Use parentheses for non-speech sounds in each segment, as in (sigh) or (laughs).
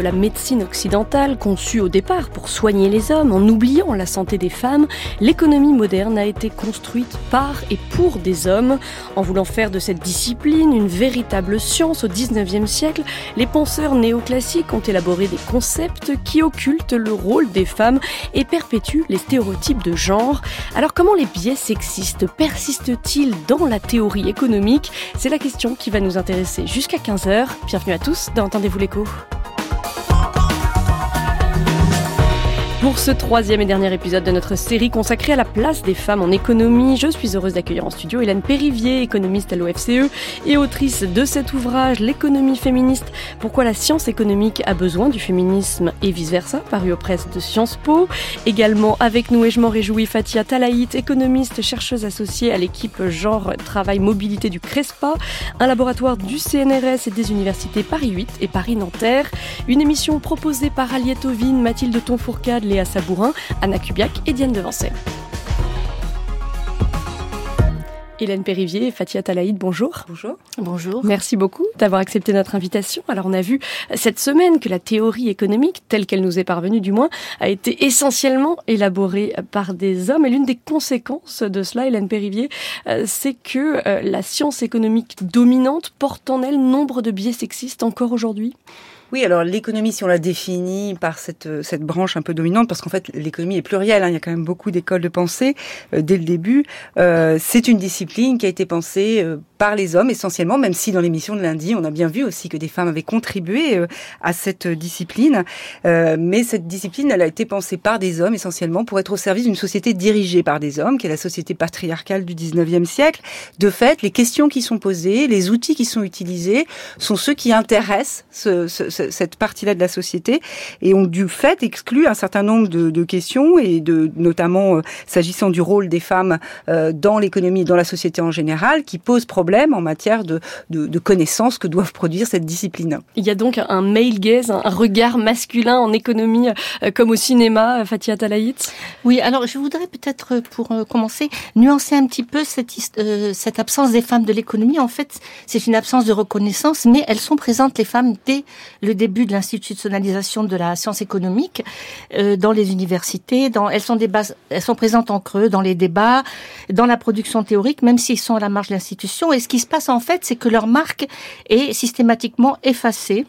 De la médecine occidentale conçue au départ pour soigner les hommes en oubliant la santé des femmes, l'économie moderne a été construite par et pour des hommes. En voulant faire de cette discipline une véritable science au 19e siècle, les penseurs néoclassiques ont élaboré des concepts qui occultent le rôle des femmes et perpétuent les stéréotypes de genre. Alors comment les biais sexistes persistent-ils dans la théorie économique? C'est la question qui va nous intéresser jusqu'à 15h. Bienvenue à tous dans Entendez-vous l'écho Pour ce troisième et dernier épisode de notre série consacrée à la place des femmes en économie, je suis heureuse d'accueillir en studio Hélène Périvier, économiste à l'OFCE et autrice de cet ouvrage L'économie féministe, pourquoi la science économique a besoin du féminisme et vice-versa, paru aux presses de Sciences Po. Également avec nous, et je m'en réjouis, Fatia Talaït, économiste, chercheuse associée à l'équipe genre, travail, mobilité du CRESPA, un laboratoire du CNRS et des universités Paris 8 et Paris-Nanterre. Une émission proposée par Aliette Ovine, Mathilde Tonfourcade, Léa Sabourin, Anna Kubiak et Diane Devancey. Hélène Périvier Fatia Talaïd, bonjour. Bonjour. Bonjour. Merci beaucoup d'avoir accepté notre invitation. Alors on a vu cette semaine que la théorie économique, telle qu'elle nous est parvenue du moins, a été essentiellement élaborée par des hommes. Et l'une des conséquences de cela, Hélène Périvier, euh, c'est que euh, la science économique dominante porte en elle nombre de biais sexistes encore aujourd'hui. Oui, alors l'économie, si on la définit par cette, euh, cette branche un peu dominante, parce qu'en fait l'économie est plurielle, hein, il y a quand même beaucoup d'écoles de pensée euh, dès le début, euh, c'est une discipline qui a été pensée euh, par les hommes essentiellement, même si dans l'émission de lundi, on a bien vu aussi que des femmes avaient contribué à cette discipline. mais cette discipline, elle a été pensée par des hommes essentiellement pour être au service d'une société dirigée par des hommes, qui est la société patriarcale du 19e siècle. De fait, les questions qui sont posées, les outils qui sont utilisés sont ceux qui intéressent ce, ce cette partie-là de la société et ont du fait exclu un certain nombre de, de questions et de notamment euh, s'agissant du rôle des femmes euh, dans l'économie et dans la société en général qui posent problème en matière de, de, de, connaissances que doivent produire cette discipline. Il y a donc un male gaze, un regard masculin en économie euh, comme au cinéma, Fatia Talaït? Oui, alors je voudrais peut-être pour commencer nuancer un petit peu cette, cette absence des femmes de l'économie. En fait, c'est une absence de reconnaissance, mais elles sont présentes les femmes dès le le début de l'institutionnalisation de la science économique euh, dans les universités. Dans, elles sont elles sont présentes en creux dans les débats, dans la production théorique, même s'ils sont à la marge de l'institution. Et ce qui se passe en fait, c'est que leur marque est systématiquement effacée.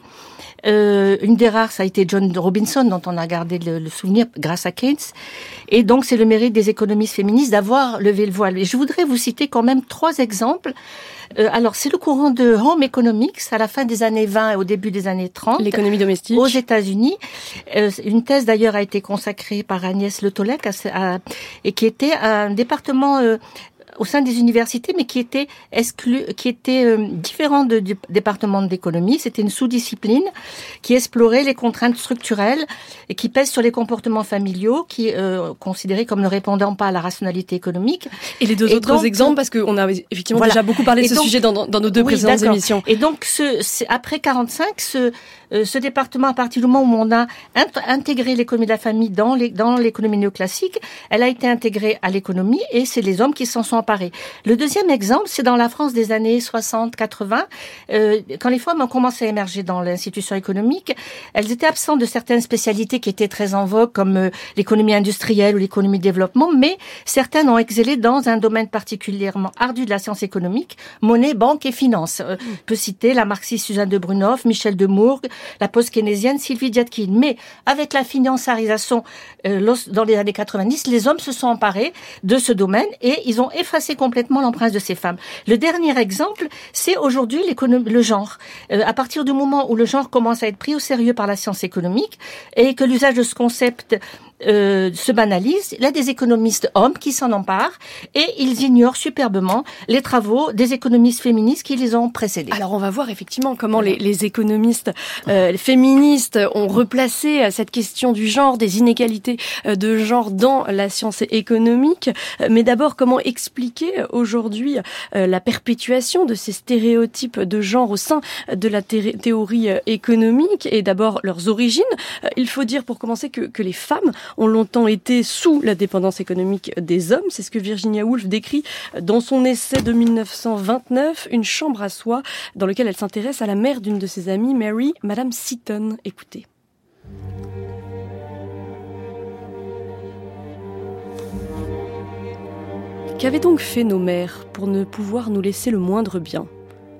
Euh, une des rares, ça a été John Robinson, dont on a gardé le, le souvenir grâce à Keynes. Et donc, c'est le mérite des économistes féministes d'avoir levé le voile. Et je voudrais vous citer quand même trois exemples euh, alors, c'est le courant de Home Economics à la fin des années 20 et au début des années 30. L'économie domestique. Aux États-Unis. Euh, une thèse d'ailleurs a été consacrée par Agnès Le Tollec et qui était un département euh, au sein des universités, mais qui était exclu, qui était euh, différent de, du département d'économie. C'était une sous-discipline qui explorait les contraintes structurelles et qui pèsent sur les comportements familiaux, qui euh, considérés comme ne répondant pas à la rationalité économique. Et les deux autres exemples, parce qu'on a effectivement déjà beaucoup parlé de ce sujet dans, dans, nos deux précédentes émissions. Et donc, ce, après 45, ce, euh, ce département, à partir du moment où on a intégré l'économie de la famille dans l'économie néoclassique, elle a été intégrée à l'économie et c'est les hommes qui s'en sont emparés. Le deuxième exemple, c'est dans la France des années 60-80, euh, quand les femmes ont commencé à émerger dans l'institution économique, elles étaient absentes de certaines spécialités qui étaient très en vogue, comme euh, l'économie industrielle ou l'économie de développement, mais certaines ont excellé dans un domaine particulièrement ardu de la science économique, monnaie, banque et finance. Euh, on peut citer la marxiste Suzanne de Brunoff, Michel de Mourgue, la post-keynésienne Sylvie Diatkin. Mais avec la financiarisation euh, dans les années 90, les hommes se sont emparés de ce domaine et ils ont effacé complètement l'empreinte de ces femmes. Le dernier exemple, c'est aujourd'hui le genre. Euh, à partir du moment où le genre commence à être pris au sérieux par la science économique et que l'usage de ce concept euh, se banalise. Il y a des économistes hommes qui s'en emparent et ils ignorent superbement les travaux des économistes féministes qui les ont précédés. Alors on va voir effectivement comment les, les économistes euh, féministes ont replacé euh, cette question du genre, des inégalités euh, de genre dans la science économique. Mais d'abord, comment expliquer aujourd'hui la perpétuation de ces stéréotypes de genre au sein de la théorie économique et d'abord leurs origines? Il faut dire pour commencer que, que les femmes ont longtemps été sous la dépendance économique des hommes. C'est ce que Virginia Woolf décrit dans son essai de 1929, Une chambre à soi, dans lequel elle s'intéresse à la mère d'une de ses amies, Mary, Madame Seaton. Écoutez. Qu'avaient donc fait nos mères pour ne pouvoir nous laisser le moindre bien?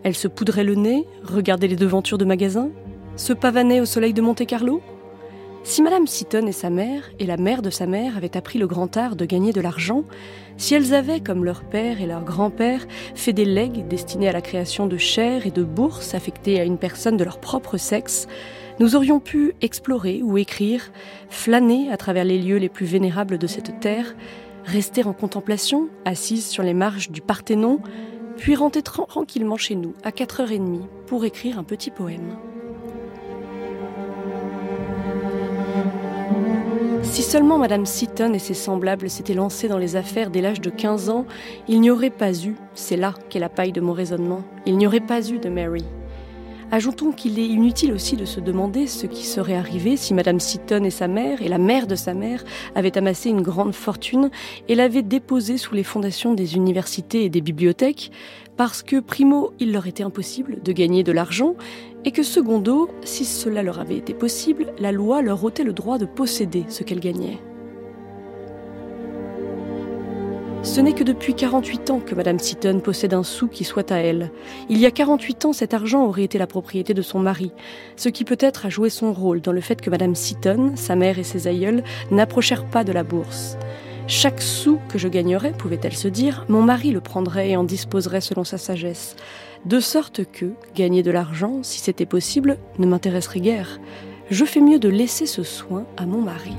Elles se poudraient le nez, regardaient les devantures de magasins, se pavanaient au soleil de Monte-Carlo si Madame Seaton et sa mère, et la mère de sa mère, avaient appris le grand art de gagner de l'argent, si elles avaient, comme leur père et leur grand-père, fait des legs destinés à la création de chaires et de bourses affectées à une personne de leur propre sexe, nous aurions pu explorer ou écrire, flâner à travers les lieux les plus vénérables de cette terre, rester en contemplation, assises sur les marges du Parthénon, puis rentrer tranquillement chez nous à 4h30 pour écrire un petit poème. Si seulement Madame Seaton et ses semblables s'étaient lancés dans les affaires dès l'âge de 15 ans, il n'y aurait pas eu, c'est là qu'est la paille de mon raisonnement, il n'y aurait pas eu de Mary. Ajoutons qu'il est inutile aussi de se demander ce qui serait arrivé si Madame Seaton et sa mère, et la mère de sa mère, avaient amassé une grande fortune et l'avaient déposée sous les fondations des universités et des bibliothèques, parce que, primo, il leur était impossible de gagner de l'argent, et que, secondo, si cela leur avait été possible, la loi leur ôtait le droit de posséder ce qu'elles gagnaient. Ce n'est que depuis 48 ans que Madame Seaton possède un sou qui soit à elle. Il y a 48 ans, cet argent aurait été la propriété de son mari, ce qui peut-être a joué son rôle dans le fait que Madame Seaton, sa mère et ses aïeuls n'approchèrent pas de la bourse. Chaque sou que je gagnerais, pouvait-elle se dire, mon mari le prendrait et en disposerait selon sa sagesse. De sorte que, gagner de l'argent, si c'était possible, ne m'intéresserait guère. Je fais mieux de laisser ce soin à mon mari.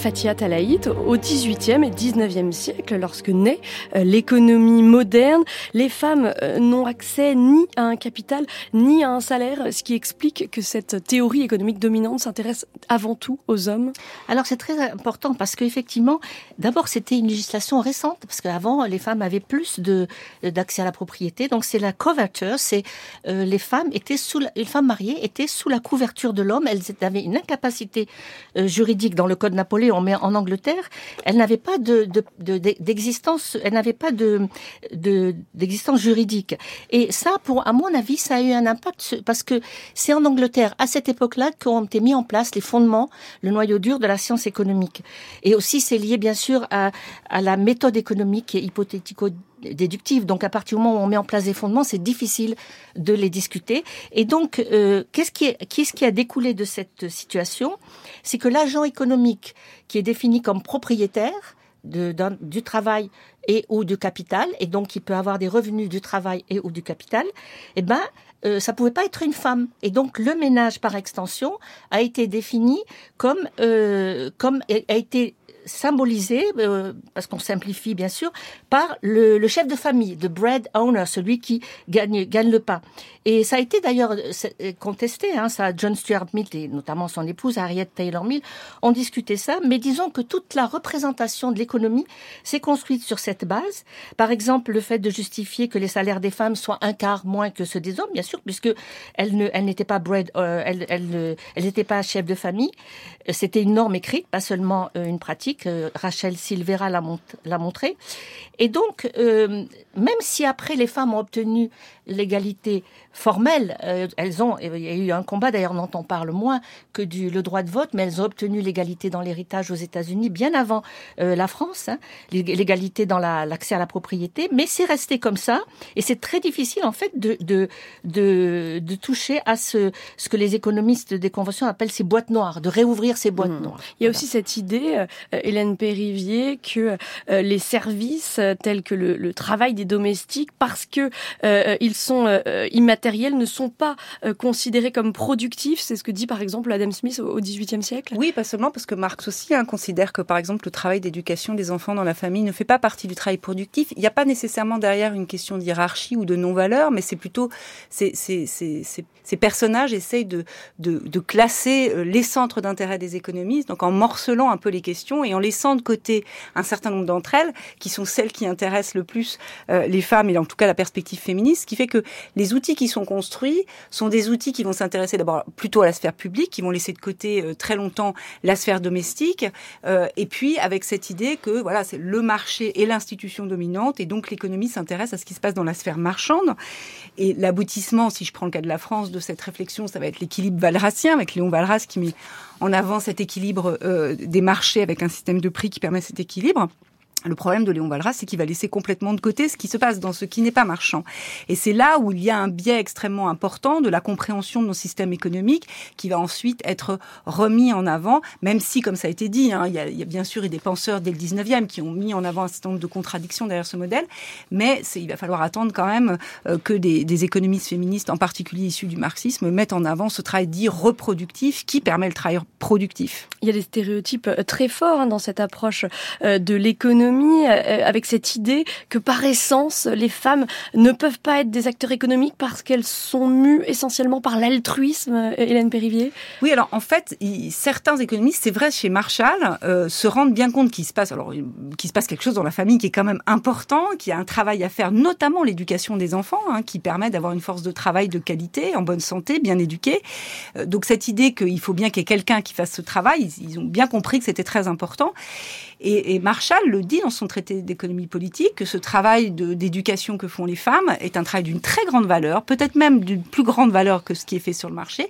Fatia Talaït au XVIIIe et XIXe siècle, lorsque naît euh, l'économie moderne. Les femmes euh, n'ont accès ni à un capital ni à un salaire, ce qui explique que cette théorie économique dominante s'intéresse avant tout aux hommes. Alors c'est très important parce qu'effectivement, d'abord c'était une législation récente parce qu'avant les femmes avaient plus d'accès à la propriété. Donc c'est la coverture, c'est euh, les femmes étaient sous les femmes mariées étaient sous la couverture de l'homme. Elles avaient une incapacité juridique dans le code Napoléon mais en Angleterre, elle n'avait pas de, d'existence, elle n'avait pas de, d'existence juridique. Et ça, pour, à mon avis, ça a eu un impact parce que c'est en Angleterre, à cette époque-là, qu'ont été mis en place les fondements, le noyau dur de la science économique. Et aussi, c'est lié, bien sûr, à, à la méthode économique et hypothético déductive. Donc à partir du moment où on met en place des fondements, c'est difficile de les discuter. Et donc, euh, qu'est-ce qui, qui a découlé de cette situation? C'est que l'agent économique qui est défini comme propriétaire de, du travail et ou du capital, et donc il peut avoir des revenus du travail et ou du capital, eh ben euh, ça pouvait pas être une femme. Et donc le ménage par extension a été défini comme euh, comme a été symbolisé, euh, parce qu'on simplifie bien sûr, par le, le, chef de famille, the bread owner, celui qui gagne, gagne le pain. Et ça a été d'ailleurs euh, euh, contesté, hein, ça, John Stuart Mill et notamment son épouse Harriet Taylor Mill ont discuté ça, mais disons que toute la représentation de l'économie s'est construite sur cette base. Par exemple, le fait de justifier que les salaires des femmes soient un quart moins que ceux des hommes, bien sûr, puisque elles ne, elles n'étaient pas bread, euh, elles, elles n'étaient pas chef de famille. C'était une norme écrite, pas seulement une pratique. Rachel Silvera l'a montré. Et donc, euh, même si après les femmes ont obtenu l'égalité formelle, euh, elles ont, il y a eu un combat d'ailleurs dont on parle moins que du le droit de vote, mais elles ont obtenu l'égalité dans l'héritage aux États-Unis bien avant euh, la France, hein, l'égalité dans l'accès à la propriété, mais c'est resté comme ça et c'est très difficile en fait de, de de, de toucher à ce ce que les économistes des conventions appellent ces boîtes noires, de réouvrir ces boîtes mmh. noires. Il y a aussi cette idée, Hélène Périvier, que les services tels que le, le travail des domestiques, parce que euh, ils sont euh, matériels ne sont pas considérés comme productifs. C'est ce que dit par exemple Adam Smith au XVIIIe siècle. Oui, pas seulement parce que Marx aussi hein, considère que par exemple le travail d'éducation des enfants dans la famille ne fait pas partie du travail productif. Il n'y a pas nécessairement derrière une question d'hierarchie ou de non-valeur, mais c'est plutôt ces, personnages essayent de, de, classer euh, les centres d'intérêt des économistes, donc en morcelant un peu les questions et en laissant de côté un certain nombre d'entre elles, qui sont celles qui intéressent le plus euh, les femmes et en tout cas la perspective féministe, ce qui fait que les outils qui sont construits sont des outils qui vont s'intéresser d'abord plutôt à la sphère publique, qui vont laisser de côté euh, très longtemps la sphère domestique, et puis avec cette idée que voilà c'est le marché et l'institution dominante et donc l'économie s'intéresse à ce qui se passe dans la sphère marchande et l'aboutissement, si je prends le cas de la France, de cette réflexion, ça va être l'équilibre valracien avec Léon Valras qui met en avant cet équilibre euh, des marchés avec un système de prix qui permet cet équilibre. Le problème de Léon Valras, c'est qu'il va laisser complètement de côté ce qui se passe dans ce qui n'est pas marchand. Et c'est là où il y a un biais extrêmement important de la compréhension de nos systèmes économiques qui va ensuite être remis en avant, même si, comme ça a été dit, hein, il, y a, bien sûr des penseurs dès le 19e qui ont mis en avant un certain nombre de contradictions derrière ce modèle, mais il va falloir attendre quand même euh, que des, des, économistes féministes, en particulier issus du marxisme, mettent en avant ce travail dit reproductif qui permet le travail productif. Il y a des stéréotypes euh, très forts hein, dans cette approche euh, de l'économie euh, avec cette idée que par essence, les femmes ne peuvent pas être des acteurs économiques parce qu'elles sont mues essentiellement par l'altruisme, euh, Hélène Périvier? Oui, alors en fait, certains économistes, c'est vrai chez Marshall, euh, se rendent bien compte qu'il se passe alors qu'il se passe quelque chose dans la famille qui est quand même important, qu'il y a un travail à faire, notamment l'éducation des enfants, hein, qui permet d'avoir une force de travail de qualité, en bonne santé, bien éduquée. donc cette idée qu'il faut bien qu'il y ait quelqu'un qui fasse ce travail, ils ont bien compris que c'était très important. Et, et, Marshall le dit dans son traité d'économie politique que ce travail d'éducation que font les femmes est un travail d'une très grande valeur, peut-être même d'une plus grande valeur que ce qui est fait sur le marché.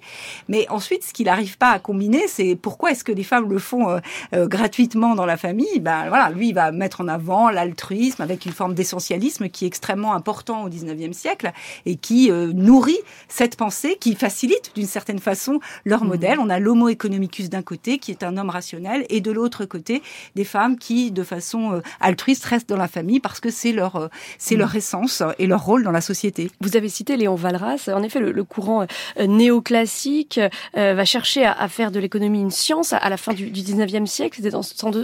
Mais ensuite, ce qu'il n'arrive pas à combiner, c'est pourquoi est-ce que les femmes le font euh, euh, gratuitement dans la famille? Ben voilà, lui, il va mettre en avant l'altruisme avec une forme d'essentialisme qui est extrêmement important au 19e siècle et qui euh, nourrit cette pensée, qui facilite d'une certaine façon leur mmh. modèle. On a l'homo economicus d'un côté, qui est un homme rationnel, et de l'autre côté, des femmes qui, de façon euh, altruiste, restent dans la famille parce que c'est leur, euh, c'est leur mm. essence et leur rôle dans la société. Vous avez cité Léon Valras. En effet, le, courant euh, néoclassique va chercher à, faire de l'économie une science à la fin du, du 19e siècle. C'était dans,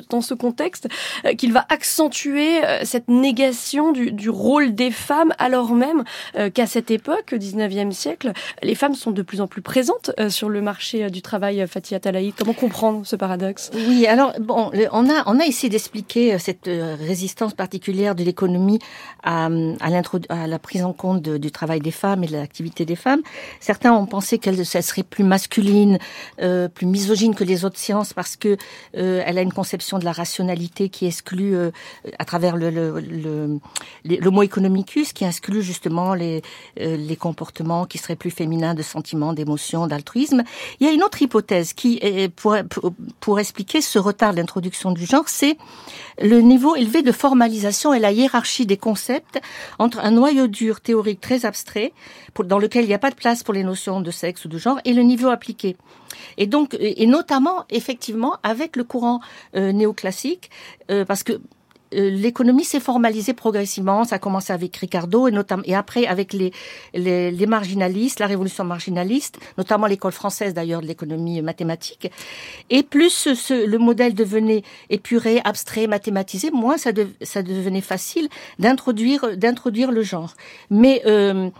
dans, ce contexte qu'il va accentuer cette négation du, du, rôle des femmes, alors même qu'à cette époque, au 19e siècle, les femmes sont de plus en plus présentes sur le marché du travail. Fatih Atalaï, comment comprendre ce paradoxe? Oui, alors bon, on a on a essayer d'expliquer euh, cette euh, résistance particulière de l'économie à, à, la prise en compte du travail des femmes et de l'activité des femmes. Certains ont pensé qu'elle serait plus masculine, euh, plus misogyne que les autres sciences parce que elle a une conception de la rationalité qui exclut à travers le, mot economicus, qui exclut justement les, comportements qui seraient plus féminins de sentiments, d'émotions, d'altruisme. Il y a une autre hypothèse qui, est, pour, pour expliquer ce retard d'introduction du genre, c'est le niveau élevé de formalisation et la hiérarchie des concepts entre un noyau dur théorique très abstrait, dans lequel il n'y a pas de place pour les notions de sexe ou de genre, et le niveau appliqué. Et donc, et notamment, effectivement, avec le courant euh, néoclassique, euh, parce que l'économie s'est formalisée progressivement. Ça a commencé avec Ricardo et, notamment, et après avec les, les, les marginalistes, la révolution marginaliste, notamment l'école française d'ailleurs de l'économie mathématique. Et plus ce, le modèle devenait épuré, abstrait, mathématisé, moins ça, ça devenait facile d'introduire d'introduire le genre. Mais euh,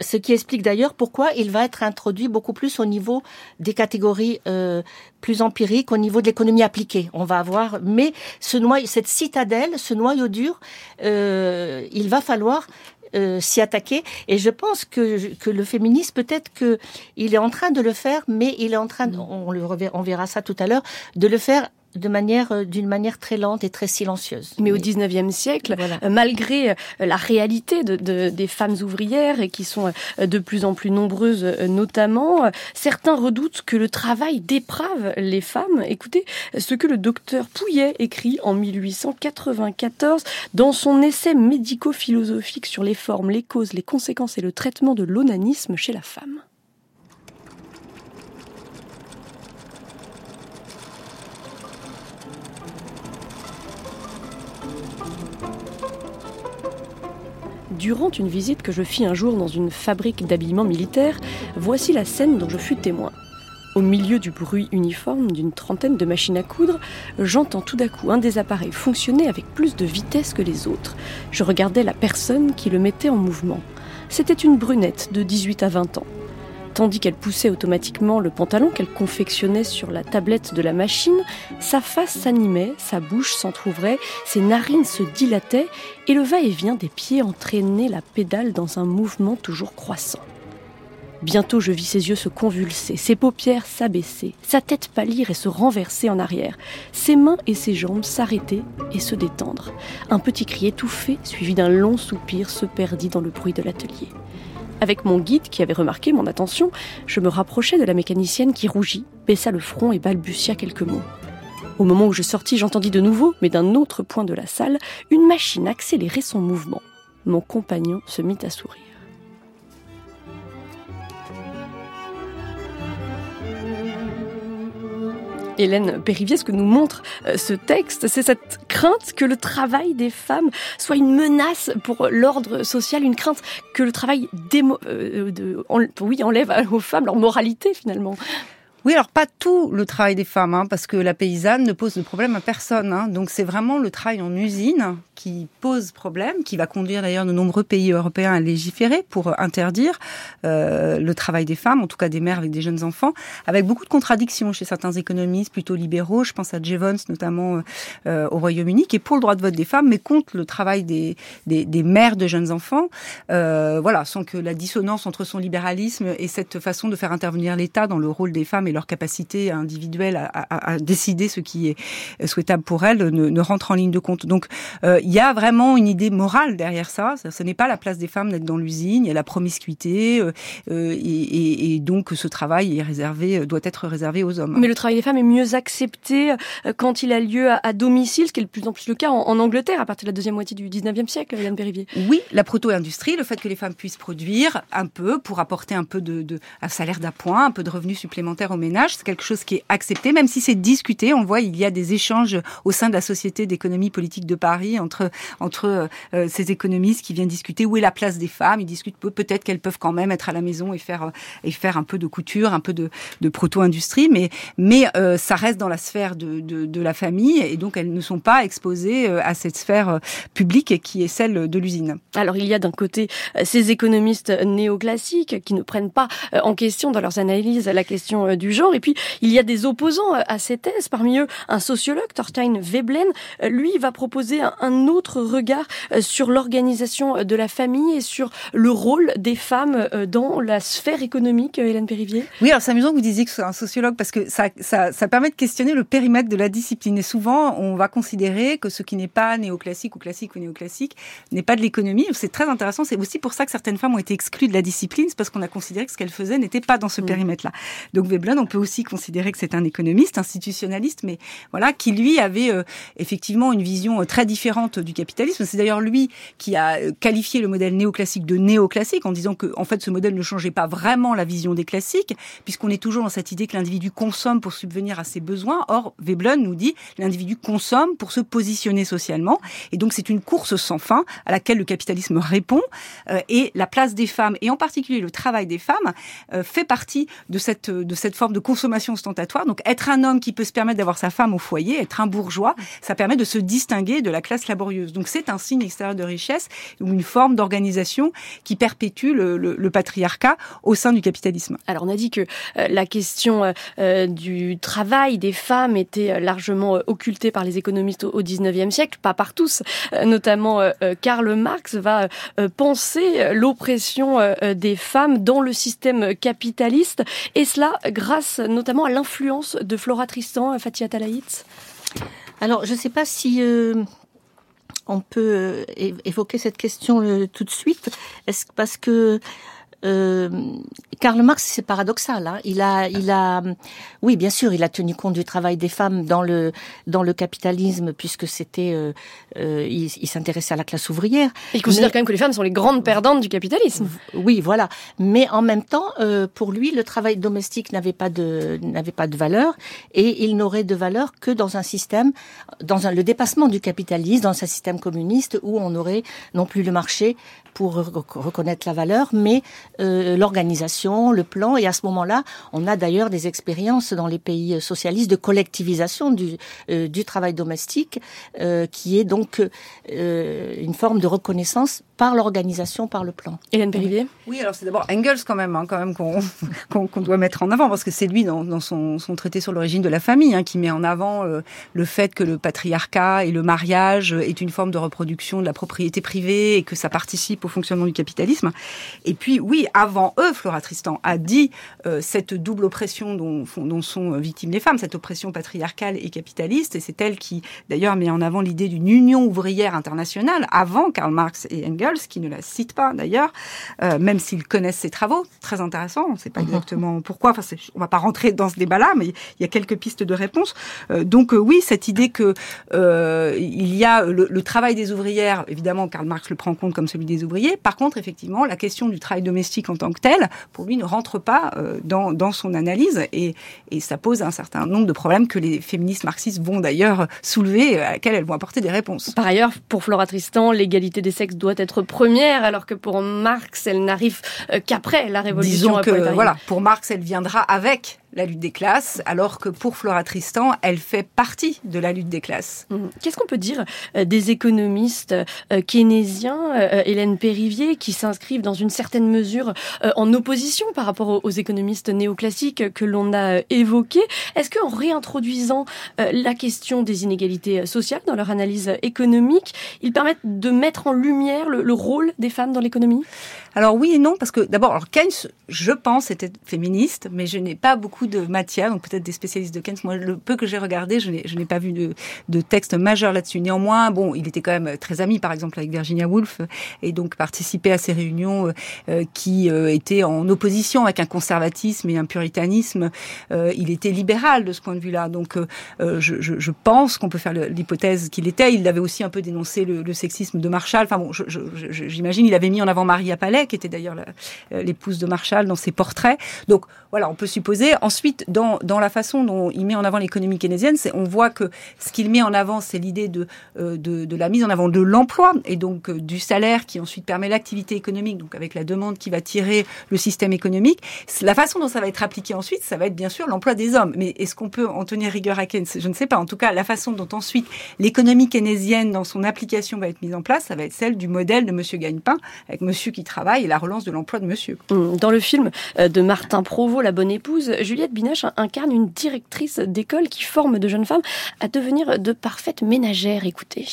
ce qui explique d'ailleurs pourquoi il va être introduit beaucoup plus au niveau des catégories euh, plus empiriques, au niveau de l'économie appliquée. On va avoir, mais ce noyau, cette citadelle, ce noyau dur, euh, il va falloir euh, s'y attaquer. Et je pense que, que le féminisme, peut-être que il est en train de le faire, mais il est en train, on, le on verra ça tout à l'heure, de le faire de manière euh, d'une manière très lente et très silencieuse. Mais au XIXe siècle, euh, malgré euh, la réalité de, de, des femmes ouvrières et qui sont de plus en plus nombreuses, notamment, certains redoutent que le travail déprave les femmes. Écoutez ce que le docteur Pouillet écrit en 1894 dans son essai médico-philosophique sur les formes, les causes, les conséquences et le traitement de l'onanisme chez la femme. Durant une visite que je fis un jour dans une fabrique d'habillement militaire, voici la scène dont je fus témoin. Au milieu du bruit uniforme d'une trentaine de machines à coudre, j'entends tout d'un coup un des appareils fonctionner avec plus de vitesse que les autres. Je regardais la personne qui le mettait en mouvement. C'était une brunette de 18 à 20 ans. Tandis qu'elle poussait automatiquement le pantalon qu'elle confectionnait sur la tablette de la machine, sa face s'animait, sa bouche s'entr'ouvrait, ses narines se dilataient et le va-et-vient des pieds entraînait la pédale dans un mouvement toujours croissant. Bientôt je vis ses yeux se convulser, ses paupières s'abaisser, sa tête pâlir et se renverser en arrière, ses mains et ses jambes s'arrêter et se détendre. Un petit cri étouffé, suivi d'un long soupir, se perdit dans le bruit de l'atelier. Avec mon guide qui avait remarqué mon attention, je me rapprochai de la mécanicienne qui rougit, baissa le front et balbutia quelques mots. Au moment où je sortis, j'entendis de nouveau, mais d'un autre point de la salle, une machine accélérer son mouvement. Mon compagnon se mit à sourire. Hélène Périvier, ce que nous montre euh, ce texte, c'est cette crainte que le travail des femmes soit une menace pour l'ordre social, une crainte que le travail euh, oui, enlève aux femmes leur moralité finalement. Oui, alors pas tout le travail des femmes, hein, parce que la paysanne ne pose de problème à personne. Hein. donc c'est vraiment le travail en usine qui pose problème, qui va conduire d'ailleurs de nombreux pays européens à légiférer pour interdire euh, le travail des femmes, en tout cas des mères avec des jeunes enfants, avec beaucoup de contradictions chez certains économistes plutôt libéraux. Je pense à Jevons notamment euh, au Royaume-Uni, qui est pour le droit de vote des femmes, mais contre le travail des, des, des mères de jeunes enfants. Euh, voilà, sans que la dissonance entre son libéralisme et cette façon de faire intervenir l'État dans le rôle des femmes et leur capacité individuelle à, à, à, décider ce qui est souhaitable pour elles ne, ne rentre en ligne de compte. Donc, euh, il y a vraiment une idée morale derrière ça. Ce n'est pas la place des femmes d'être dans l'usine. Il y a la promiscuité euh, euh et, et, et, donc ce travail est réservé, doit être réservé aux hommes. Mais le travail des femmes est mieux accepté quand il a lieu à, à domicile, ce qui est de plus en plus le cas en, en, Angleterre à partir de la deuxième moitié du 19e siècle, Hélène Périvier. Oui, la proto-industrie, le fait que les femmes puissent produire un peu pour apporter un peu de, de un salaire d'appoint, un peu de revenus supplémentaires au c'est quelque chose qui est accepté, même si c'est discuté. On voit il y a des échanges au sein de la Société d'économie politique de Paris entre entre euh, ces économistes qui viennent discuter où est la place des femmes? Ils discutent peut-être qu'elles peuvent quand même être à la maison et faire et faire un peu de couture, un peu de, proto-industrie, mais mais euh, ça reste dans la sphère de, de, de, la famille et donc elles ne sont pas exposées euh, à cette sphère euh, publique qui est celle de l'usine. Alors il y a d'un côté ces économistes néoclassiques qui ne prennent pas en question dans leurs analyses la question du genre et puis il y a des opposants à ces thèses. Parmi eux, un sociologue, Thorstein Veblen, lui va proposer un autre regard euh, sur l'organisation euh, de la famille et sur le rôle des femmes euh, dans la sphère économique, Hélène Périvier Oui, alors c'est amusant que vous disiez que c'est un sociologue parce que ça, ça, ça permet de questionner le périmètre de la discipline. Et souvent, on va considérer que ce qui n'est pas néoclassique ou classique ou néoclassique n'est pas de l'économie. C'est très intéressant. C'est aussi pour ça que certaines femmes ont été exclues de la discipline, c'est parce qu'on a considéré que ce qu'elles faisaient n'était pas dans ce mmh. périmètre-là. Donc Veblen, on peut aussi considérer que c'est un économiste, institutionnaliste, mais voilà, qui lui avait euh, effectivement une vision très différente du capitalisme c'est d'ailleurs lui qui a euh, qualifié le modèle néoclassique de néoclassique en disant que, en fait, ce modèle ne changeait pas vraiment la vision des classiques, puisqu'on est toujours dans cette idée que l'individu consomme pour subvenir à ses besoins. Or, Veblen nous dit l'individu consomme pour se positionner socialement, et donc c'est une course sans fin à laquelle le capitalisme répond. Euh, et la place des femmes, et en particulier le travail des femmes, euh, fait partie de cette de cette forme de consommation ostentatoire. Donc, être un homme qui peut se permettre d'avoir sa femme au foyer, être un bourgeois, ça permet de se distinguer de la classe laborieuse. Donc, c'est un signe extérieur de richesse ou une forme d'organisation qui perpétue le, le, le, patriarcat au sein du capitalisme. Alors on a dit que euh, la question euh, du travail des femmes était euh, largement occultée par les économistes au, au 19e siècle, pas par tous, euh, notamment euh, Karl Marx va euh, penser l'oppression des femmes dans le système capitaliste et cela grâce notamment à l'influence de Flora Tristan, Fatia Talaït. Alors, je ne sais pas si euh, on peut euh, évoquer cette question euh, tout de suite. Est-ce parce que euh, Karl Marx, c'est paradoxal. Hein. Il a, il a, oui, bien sûr, il a tenu compte du travail des femmes dans le dans le capitalisme, puisque c'était, euh, euh, il, il s'intéressait à la classe ouvrière. Il considère quand même que les femmes sont les grandes perdantes du capitalisme. Oui, voilà. Mais en même temps, euh, pour lui, le travail domestique n'avait pas de n'avait pas de valeur, et il n'aurait de valeur que dans un système, dans un, le dépassement du capitalisme, dans un système communiste où on aurait non plus le marché pour reconnaître la valeur, mais euh, l'organisation, le plan. Et à ce moment-là, on a d'ailleurs des expériences dans les pays socialistes de collectivisation du, euh, du travail domestique, euh, qui est donc euh, une forme de reconnaissance par l'organisation, par le plan. Hélène Périvier Oui, alors c'est d'abord Engels quand même, hein, quand même qu'on (laughs) qu'on qu'on doit mettre en avant, parce que c'est lui dans, dans son, son traité sur l'origine de la famille hein, qui met en avant euh, le fait que le patriarcat et le mariage est une forme de reproduction de la propriété privée et que ça participe au fonctionnement du capitalisme. Et puis oui, avant eux, Flora Tristan a dit euh, cette double oppression dont, dont sont victimes les femmes, cette oppression patriarcale et capitaliste, et c'est elle qui d'ailleurs met en avant l'idée d'une union ouvrière internationale avant Karl Marx et Engels qui ne la cite pas d'ailleurs, euh, même s'ils connaissent ses travaux. Très intéressant. On ne sait pas exactement pourquoi. Enfin, on va pas rentrer dans ce débat-là, mais il y a quelques pistes de réponse. Euh, donc euh, oui, cette idée que euh, il y a le, le, travail des ouvrières, évidemment, Karl Marx le prend en compte comme celui des Par contre, effectivement, la question du travail domestique en tant que tel, pour lui, ne rentre pas euh, dans, dans son analyse et, et ça pose un certain nombre de problèmes que les féministes marxistes vont d'ailleurs soulever, à laquelle elles vont apporter des réponses. Par ailleurs, pour Flora Tristan, l'égalité des sexes doit être première, alors que pour Marx, elle n'arrive euh, qu'après la révolution. Disons que, voilà, pour Marx, elle viendra avec la lutte des classes, alors que pour Flora Tristan, elle fait partie de la lutte des classes. Mmh. Qu'est-ce qu'on peut dire euh, des économistes euh, keynésiens, euh, Hélène Périvier, qui s'inscrivent dans une certaine mesure en opposition par rapport aux, aux économistes néoclassiques que l'on a évoqués? Est-ce qu'en réintroduisant la question des inégalités sociales dans leur analyse économique, ils permettent de mettre en lumière le, le rôle des femmes dans l'économie? Alors oui et non, parce que d'abord, Keynes, je pense, était féministe, mais je n'ai pas beaucoup de matière, donc peut-être des spécialistes de Keynes. Moi, le peu que j'ai regardé, je n'ai pas vu de, de texte majeur là-dessus. Néanmoins, bon, il était quand même très ami, par exemple, avec Virginia Woolf, et donc participait à ces réunions euh, qui euh, étaient en opposition avec un conservatisme et un puritanisme. Euh, il était libéral de ce point de vue-là. Donc, euh, je, je, pense qu'on peut faire l'hypothèse qu'il était. Il avait aussi un peu dénoncé le, le sexisme de Marshall. Enfin bon, j'imagine, il avait mis en avant Maria Palais, qui était d'ailleurs l'épouse de Marshall dans ses portraits. Donc, voilà, on peut supposer. Ensuite, dans, dans la façon dont il met en avant l'économie keynésienne, on voit que ce qu'il met en avant, c'est l'idée de, euh, de, la mise en avant de l'emploi et donc euh, du salaire qui ensuite permet l'activité économique, donc avec la demande qui va tirer le système économique. La façon dont ça va être appliqué ensuite, ça va être bien sûr l'emploi des hommes. Mais est-ce qu'on peut en tenir rigueur à Keynes? Je ne sais pas. En tout cas, la façon dont ensuite l'économie keynésienne, dans son application, va être mise en place, ça va être celle du modèle de Monsieur Gagnepain, avec Monsieur qui travaille et la relance de l'emploi de Monsieur. Dans le film euh, de Martin Provost, La bonne épouse, Juliette Binoche incarne une directrice d'école qui forme de jeunes femmes à devenir de parfaites ménagères. Écoutez.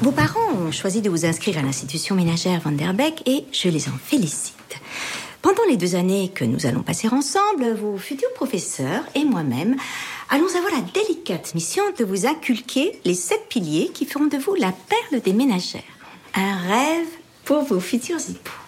Vos parents ont choisi de vous inscrire à l'institution ménagère Van der Beek et je les en félicite. Pendant les deux années que nous allons passer ensemble, vos futurs professeurs et moi-même allons avoir la délicate mission de vous inculquer les sept piliers qui feront de vous la perle des ménagères. Un rêve pour vos futurs époux.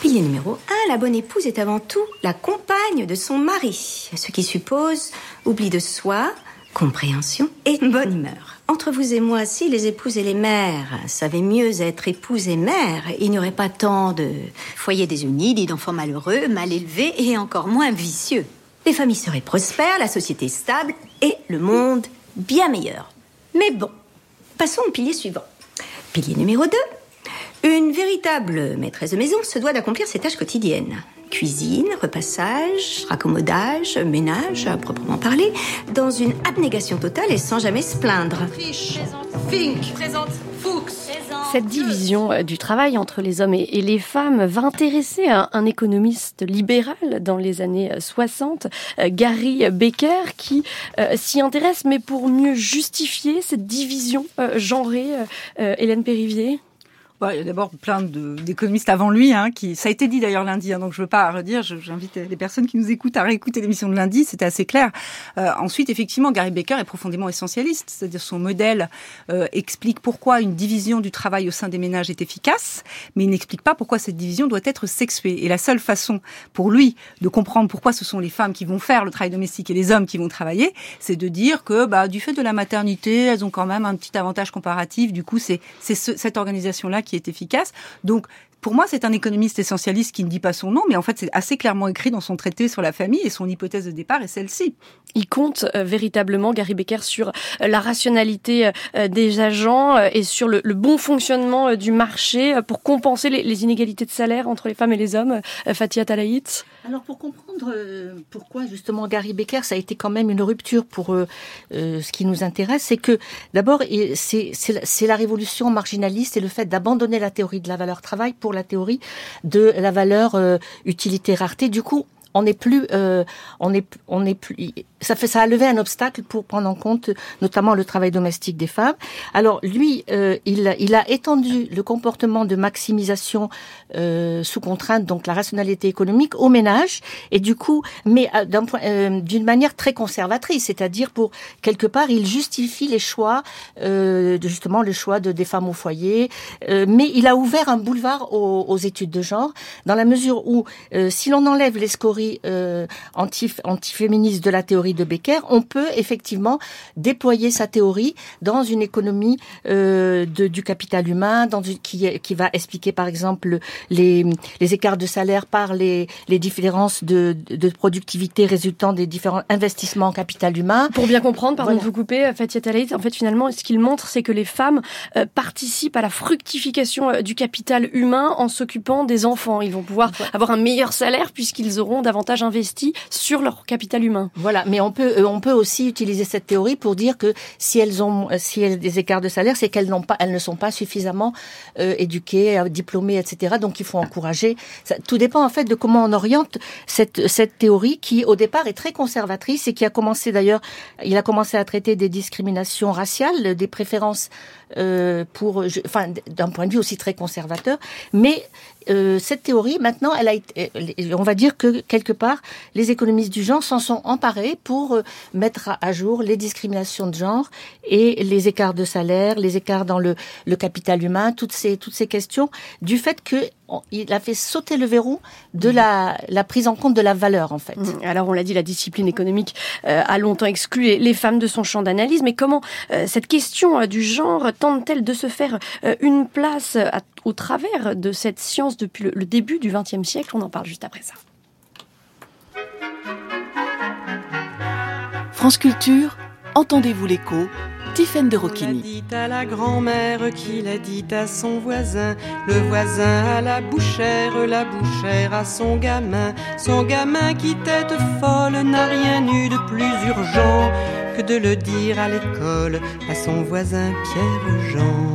Pilier numéro 1, la bonne épouse est avant tout la compagne de son mari, ce qui suppose oubli de soi, compréhension et bonne humeur. Entre vous et moi, si les épouses et les mères savaient mieux être épouses et mères, il n'y aurait pas tant de foyers désunis, ni d'enfants malheureux, mal élevés et encore moins vicieux. Les familles seraient prospères, la société stable et le monde bien meilleur. Mais bon, passons au pilier suivant. Pilier numéro 2, une véritable maîtresse de maison se doit d'accomplir ses tâches quotidiennes. Cuisine, repassage, raccommodage, ménage, à proprement parler, dans une abnégation totale et sans jamais se plaindre. Fiche, Fink, présente, Fuchs. Cette division du travail entre les hommes et les femmes va intéresser un, un économiste libéral dans les années 60, Gary Becker, qui euh, s'y intéresse, mais pour mieux justifier cette division euh, genrée, euh, Hélène Périvier Bah, il y a d'abord plein d'économistes avant lui, hein, qui ça a été dit d'ailleurs lundi, hein, donc je veux pas redire. J'invite les personnes qui nous écoutent à réécouter l'émission de lundi, c'était assez clair. Euh, ensuite, effectivement, Gary Baker est profondément essentialiste, c'est-à-dire son modèle euh, explique pourquoi une division du travail au sein des ménages est efficace, mais il n'explique pas pourquoi cette division doit être sexuée. Et la seule façon pour lui de comprendre pourquoi ce sont les femmes qui vont faire le travail domestique et les hommes qui vont travailler, c'est de dire que bah, du fait de la maternité, elles ont quand même un petit avantage comparatif. Du coup, c'est cette organisation-là qui est efficace. Pour moi, c'est un économiste essentialiste qui ne dit pas son nom, mais en fait, c'est assez clairement écrit dans son traité sur la famille et son hypothèse de départ est celle-ci. Il compte euh, véritablement, Gary Becker, sur euh, la rationalité euh, des agents et sur le, bon fonctionnement du marché pour compenser les, inégalités de salaire entre les femmes et les hommes. Fatia Talaït Alors, pour comprendre pourquoi justement Gary Becker, ça a été quand même une rupture pour ce qui nous intéresse, c'est que d'abord, c'est la révolution marginaliste et le fait d'abandonner la théorie de la valeur travail pour la théorie de la valeur euh, utilité-rareté. Du coup, on n'est plus, euh, on est, on plus. Ça a levé un obstacle pour prendre en compte, notamment le travail domestique des femmes. Alors lui, euh, il, a étendu le comportement de maximisation euh, sous contrainte, donc la rationalité économique, au ménage, et du coup, mais d'un point, d'une manière très conservatrice, c'est-à-dire pour quelque part, il justifie les choix, justement le choix de des femmes au foyer, mais il a ouvert un boulevard aux, études de genre, dans la mesure où, si l'on enlève les euh, anti, antiféministe de la théorie de Becker, on peut effectivement déployer sa théorie dans une économie euh, de, du capital humain, dans qui, qui va expliquer par exemple les, les écarts de salaire par les, les différences de, de productivité résultant des différents investissements en capital humain. Pour bien comprendre, pardon de vous couper, euh, Fatia Talaït, en fait finalement, ce qu'il montre, c'est que les femmes euh, participent à la fructification euh, du capital humain en s'occupant des enfants. Ils vont pouvoir avoir un meilleur salaire puisqu'ils auront davantage investi sur leur capital humain. Voilà, mais on peut euh, on peut aussi utiliser cette théorie pour dire que si elles ont euh, si elles des écarts de salaire, c'est qu'elles n'ont pas elles ne sont pas suffisamment euh, éduquées, diplômées, etc. Donc il faut encourager. Ça, tout dépend en fait de comment on oriente cette cette théorie qui au départ est très conservatrice et qui a commencé d'ailleurs il a commencé à traiter des discriminations raciales, des préférences euh, pour, enfin, d'un point de vue aussi très conservateur. Mais euh, cette théorie, maintenant, elle a été, on va dire que quelque part, les économistes du genre s'en sont emparés pour euh, mettre à, jour les discriminations de genre et les écarts de salaire, les écarts dans le, le capital humain, toutes ces toutes ces questions du fait que il a fait sauter le verrou de la, la, prise en compte de la valeur, en fait. Mmh. Alors, on l'a dit, la discipline économique euh, a longtemps exclu les femmes de son champ d'analyse, mais comment euh, cette question euh, du genre tente-t-elle de se faire une place au travers de cette science depuis le, le début du XXe siècle? On en parle juste après ça. France Culture, entendez-vous l'écho Tiffaine de dit à la grand-mère qui l'a dit à son voisin, le voisin à la bouchère, la bouchère à son gamin, son gamin qui tête folle n'a rien eu de plus urgent que de le dire à l'école à son voisin Pierre-Jean.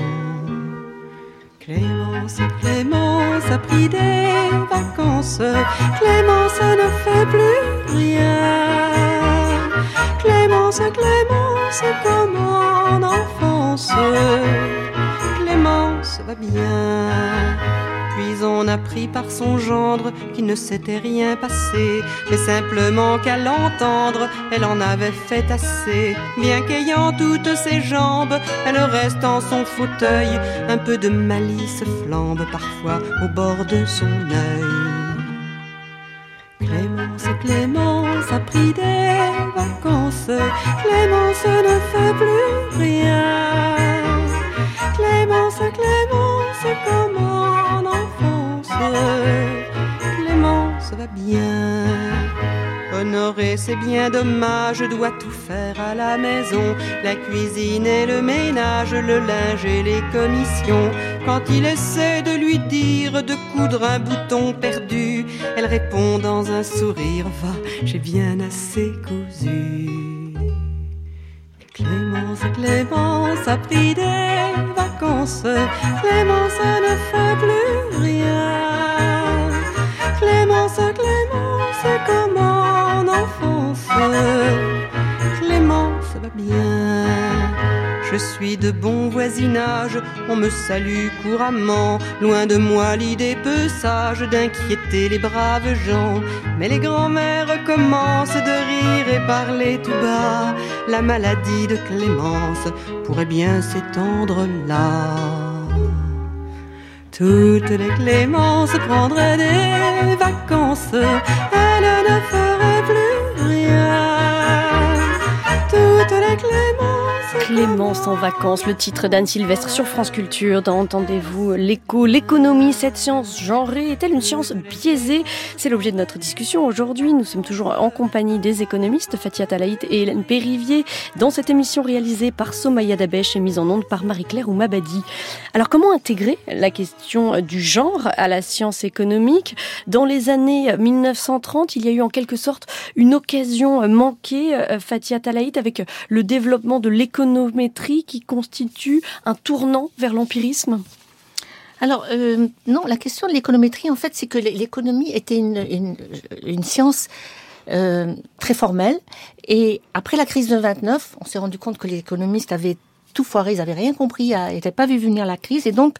Clémence, Clémence a pris des vacances, Clémence ne fait plus rien. Clémence, Clémence, comme en enfance, Clémence va bien. Puis on apprit par son gendre qu'il ne s'était rien passé, mais simplement qu'à l'entendre, elle en avait fait assez. Bien qu'ayant toutes ses jambes, elle reste en son fauteuil, un peu de malice flambe parfois au bord de son œil. Clémence, Clémence a pris des Clémence ne fait plus rien. Clémence, Clémence, comme en enfance? Clémence va bien. Honoré, c'est bien dommage, je dois tout faire à la maison, la cuisine et le ménage, le linge et les commissions. Quand il essaie de lui dire de coudre un bouton perdu, elle répond dans un sourire, va, j'ai bien assez cousu. Clémence, Clémence a pris des vacances, Clémence ne fait plus rien. Clémence, Clémence, comment Clémence va bien. Je suis de bon voisinage, on me salue couramment, loin de moi l'idée peu sage d'inquiéter les braves gens. Mais les grands-mères commencent de rire et parler tout bas, la maladie de Clémence pourrait bien s'étendre là. Toutes les Clémences prendraient des vacances, elles ne feraient plus rien. Toutes les Clémences Clémence en vacances, le titre d'Anne Sylvestre sur France Culture. Dans Entendez-vous l'écho, l'économie, cette science genrée est-elle une science biaisée? C'est l'objet de notre discussion aujourd'hui. Nous sommes toujours en compagnie des économistes Fatia Talaït et Hélène Périvier dans cette émission réalisée par Somaya Dabesh et mise en onde par Marie-Claire ou Mabadi. Alors comment intégrer la question du genre à la science économique? Dans les années 1930, il y a eu en quelque sorte une occasion manquée, euh, Fatia Talaït, avec le développement de l'économie l'économétrie qui constitue un tournant vers l'empirisme? Alors euh, non, la question de l'économétrie, en fait, c'est que l'économie était une, science euh, très formelle. Et après la crise de 29, on s'est rendu compte que les économistes avaient tout foiré, ils n'avaient rien compris, n'avaient pas vu venir la crise. Et donc,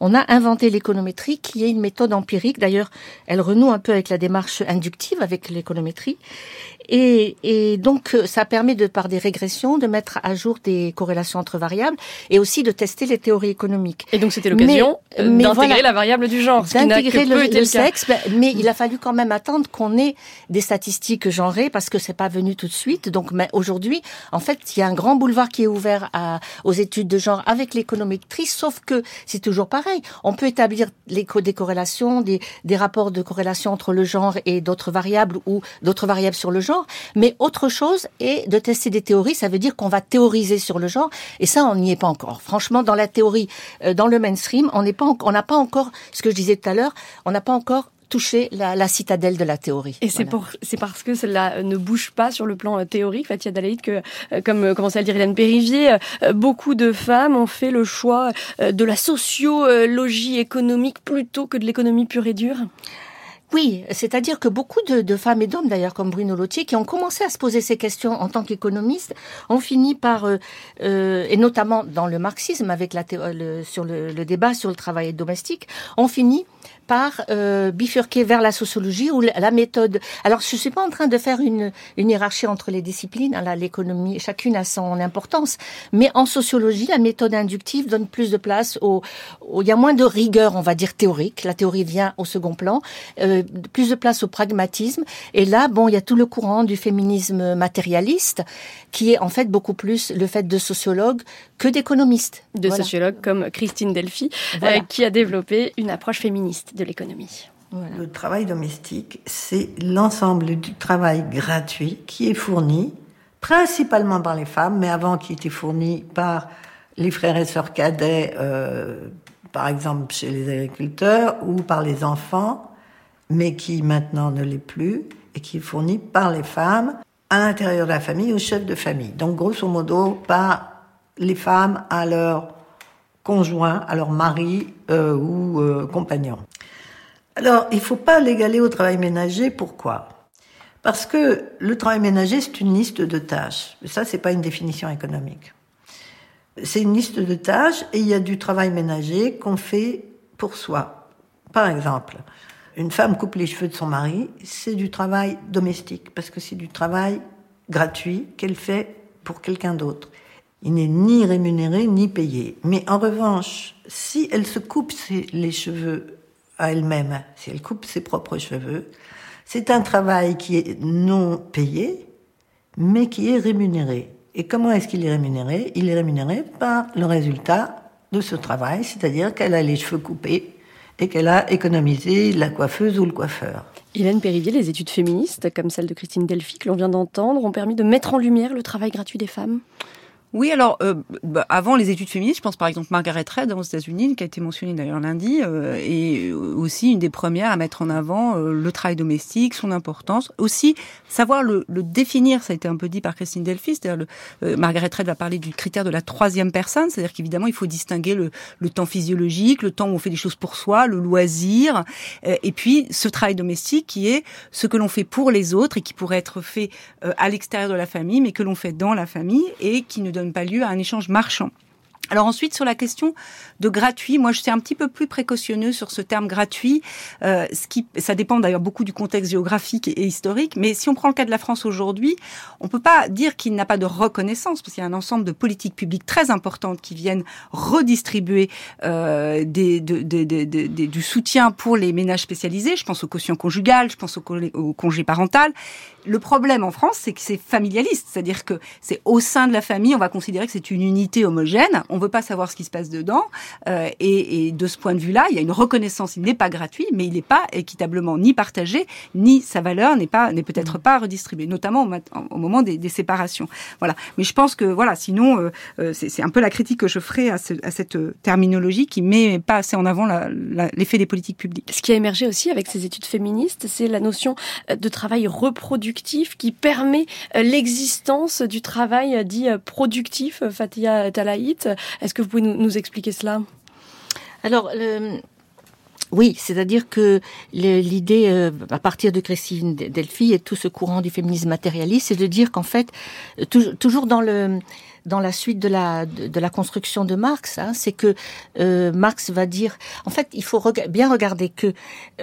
on a inventé l'économétrie, qui est une méthode empirique. D'ailleurs, elle renoue un peu avec la démarche inductive, avec l'économétrie. Et, et, donc, euh, ça permet de, par des régressions, de mettre à jour des corrélations entre variables et aussi de tester les théories économiques. Et donc, c'était l'occasion euh, d'intégrer la variable du genre, d'intégrer le, le sexe. mais il a fallu quand même attendre qu'on ait des statistiques genrées parce que c'est pas venu tout de suite. Donc, mais aujourd'hui, en fait, il y a un grand boulevard qui est ouvert à, aux études de genre avec l'économétrie, sauf que c'est toujours pareil. On peut établir les, des corrélations, des, des rapports de corrélation entre le genre et d'autres variables ou d'autres variables sur le genre mais autre chose est de tester des théories, ça veut dire qu'on va théoriser sur le genre, et ça, on n'y est pas encore. Franchement, dans la théorie, euh, dans le mainstream, on n'est pas, on n'a pas encore, ce que je disais tout à l'heure, on n'a pas encore touché la, citadelle de la théorie. Et c'est parce que cela ne bouge pas sur le plan euh, théorique, Fatia Dalaïd, que euh, comme commençait à le dire Hélène Périvier, beaucoup de femmes ont fait le choix de la sociologie économique plutôt que de l'économie pure et dure? Oui, c'est-à-dire que beaucoup de, femmes et d'hommes, d'ailleurs, comme Bruno Lotier, qui ont commencé à se poser ces questions en tant qu'économistes, ont fini par, euh, euh, et notamment dans le marxisme, avec sur le, débat sur le travail domestique, ont fini par euh, bifurquer vers la sociologie ou la méthode. Alors, je suis pas en train de faire une, une hiérarchie entre les disciplines. Hein, l'économie, chacune a son importance. Mais en sociologie, la méthode inductive donne plus de place au, il y a moins de rigueur, on va dire théorique. La théorie vient au second plan. Euh, plus de place au pragmatisme. Et là, bon, il y a tout le courant du féminisme matérialiste, qui est en fait beaucoup plus le fait de sociologues que d'économistes. De sociologues comme Christine Delphi, euh, qui a développé une approche féministe de l'économie. Le travail domestique, c'est l'ensemble du travail gratuit qui est fourni principalement par les femmes, mais avant qui était fourni par les frères et sœurs cadets, euh, par exemple chez les agriculteurs, ou par les enfants, mais qui maintenant ne l'est plus, et qui est fourni par les femmes à l'intérieur de la famille, au chef de famille. Donc grosso modo, par les femmes à leur conjoint, à leur mari euh, ou euh, compagnon. Alors, il ne faut pas l'égaler au travail ménager. Pourquoi? Parce que le travail ménager, c'est une liste de tâches. Ça, c'est pas une définition économique. C'est une liste de tâches et il y a du travail ménager qu'on fait pour soi. Par exemple, une femme coupe les cheveux de son mari, c'est du travail domestique parce que c'est du travail gratuit qu'elle fait pour quelqu'un d'autre. Il n'est ni rémunéré ni payé. Mais en revanche, si elle se coupe les cheveux à elle-même, si elle coupe ses propres cheveux, c'est un travail qui est non payé, mais qui est rémunéré. Et comment est-ce qu'il est rémunéré? Il est rémunéré par le résultat de ce travail, c'est-à-dire qu'elle a les cheveux coupés et qu'elle a économisé la coiffeuse ou le coiffeur. Hélène Périvier, les études féministes, comme celle de Christine Delphi que l'on vient d'entendre, ont permis de mettre en lumière le travail gratuit des femmes? Oui, alors euh, bah, avant les études féministes, je pense par exemple Margaret Reed aux États-Unis, qui a été mentionnée d'ailleurs lundi, euh, et aussi une des premières à mettre en avant euh, le travail domestique, son importance, aussi savoir le, le, définir. Ça a été un peu dit par Christine Delphi. C'est-à-dire, euh, Margaret Reed va parler du critère de la troisième personne, c'est-à-dire qu'évidemment il faut distinguer le, le, temps physiologique, le temps où on fait des choses pour soi, le loisir, et puis ce travail domestique qui est ce que l'on fait pour les autres et qui pourrait être fait à l'extérieur de la famille, mais que l'on fait dans la famille et qui ne donne donne pas lieu à un échange marchand. Alors ensuite sur la question de gratuit, moi je suis un petit peu plus précautionneux sur ce terme gratuit. Euh, ce qui, ça dépend d'ailleurs beaucoup du contexte géographique et, historique. Mais si on prend le cas de la France aujourd'hui, on peut pas dire qu'il n'a pas de reconnaissance parce qu'il y a un ensemble de politiques publiques très importantes qui viennent redistribuer euh, du soutien pour les ménages spécialisés. Je pense au quotient conjugal, je pense au congé parental. Le problème en France, c'est que c'est familialiste, c'est-à-dire que c'est au sein de la famille, on va considérer que c'est une unité homogène on veut pas savoir ce qui se passe dedans. Euh, et, de ce point de vue-là, il y a une reconnaissance. Il n'est pas gratuit, mais il n'est pas équitablement ni partagé, ni sa valeur n'est pas n'est peut-être pas redistribuée, notamment au, moment des, séparations. Voilà. Mais je pense que voilà, sinon euh, euh, c'est un peu la critique que je ferai à, cette terminologie qui met pas assez en avant l'effet des politiques publiques. Ce qui a émergé aussi avec ces études féministes, c'est la notion de travail reproductif qui permet l'existence du travail dit productif. Fatia Talaït, est-ce que vous pouvez nous, expliquer cela? Alors, oui, c'est-à-dire que l'idée, euh, à partir de Christine Delphi et tout ce courant du féminisme matérialiste, c'est de dire qu'en fait, toujours dans le dans la suite de la de, la construction de Marx, hein, c'est que euh, Marx va dire, en fait, il faut bien regarder que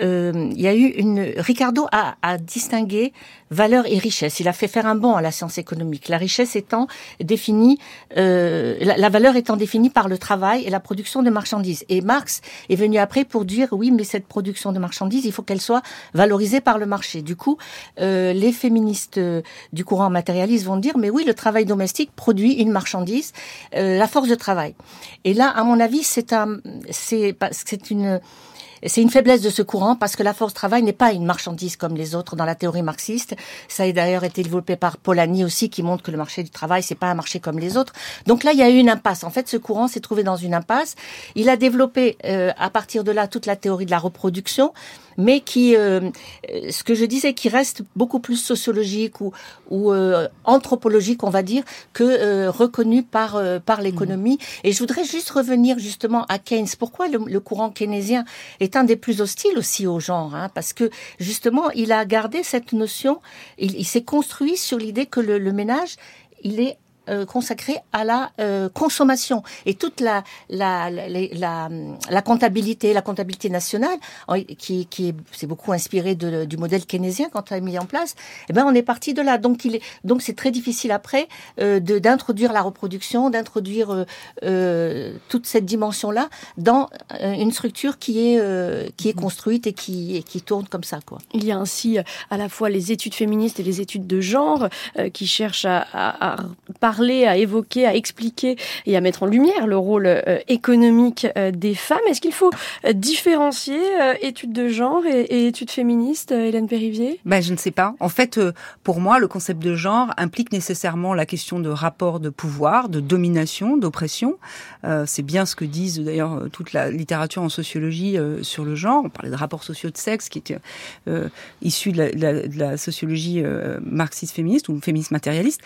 euh, il y a eu une Ricardo a, a distingué valeur et richesse. Il a fait faire un bond à la science économique. La richesse étant définie, euh, la, valeur étant définie par le travail et la production de marchandises. Et Marx est venu après pour dire oui, mais cette production de marchandises, il faut qu'elle soit valorisée par le marché. Du coup, euh, les féministes euh, du courant matérialiste vont dire mais oui, le travail domestique produit une marchandise, euh, la force de travail. Et là, à mon avis, c'est un, c'est, c'est une c'est une faiblesse de ce courant parce que la force travail n'est pas une marchandise comme les autres dans la théorie marxiste. Ça a d'ailleurs été développé par Polanyi aussi qui montre que le marché du travail c'est pas un marché comme les autres. Donc là il y a eu une impasse. En fait ce courant s'est trouvé dans une impasse. Il a développé euh, à partir de là toute la théorie de la reproduction mais qui, euh, ce que je disais, qui reste beaucoup plus sociologique ou, ou euh, anthropologique, on va dire, que euh, reconnu par par l'économie. Mmh. Et je voudrais juste revenir justement à Keynes. Pourquoi le, courant keynésien est un des plus hostiles aussi au genre hein? Parce que justement, il a gardé cette notion. Il, il s'est construit sur l'idée que le, le ménage, il est euh, consacré à la euh, consommation et toute la la, la comptabilité, la comptabilité nationale, qui, qui s'est beaucoup inspiré de, du modèle keynésien quand on a mis en place. Eh ben, on est parti de là. Donc, il est, donc c'est très difficile après euh, de d'introduire la reproduction, d'introduire euh, toute cette dimension-là dans une structure qui est qui est construite et qui qui tourne comme ça, quoi. Il y a ainsi à la fois les études féministes et les études de genre qui cherchent à, à, à parler, à évoquer, à expliquer et à mettre en lumière le rôle euh, économique euh, des femmes. Est-ce qu'il faut euh, différencier études de genre et, études féministes, Hélène Périvier ben, Je ne sais pas. En fait, pour moi, le concept de genre implique nécessairement la question de rapport de pouvoir, de domination, d'oppression. C'est bien ce que disent d'ailleurs toute la littérature en sociologie sur le genre. On parlait de rapports sociaux de sexe qui était issu de la, de la sociologie marxiste féministe ou féministe matérialiste.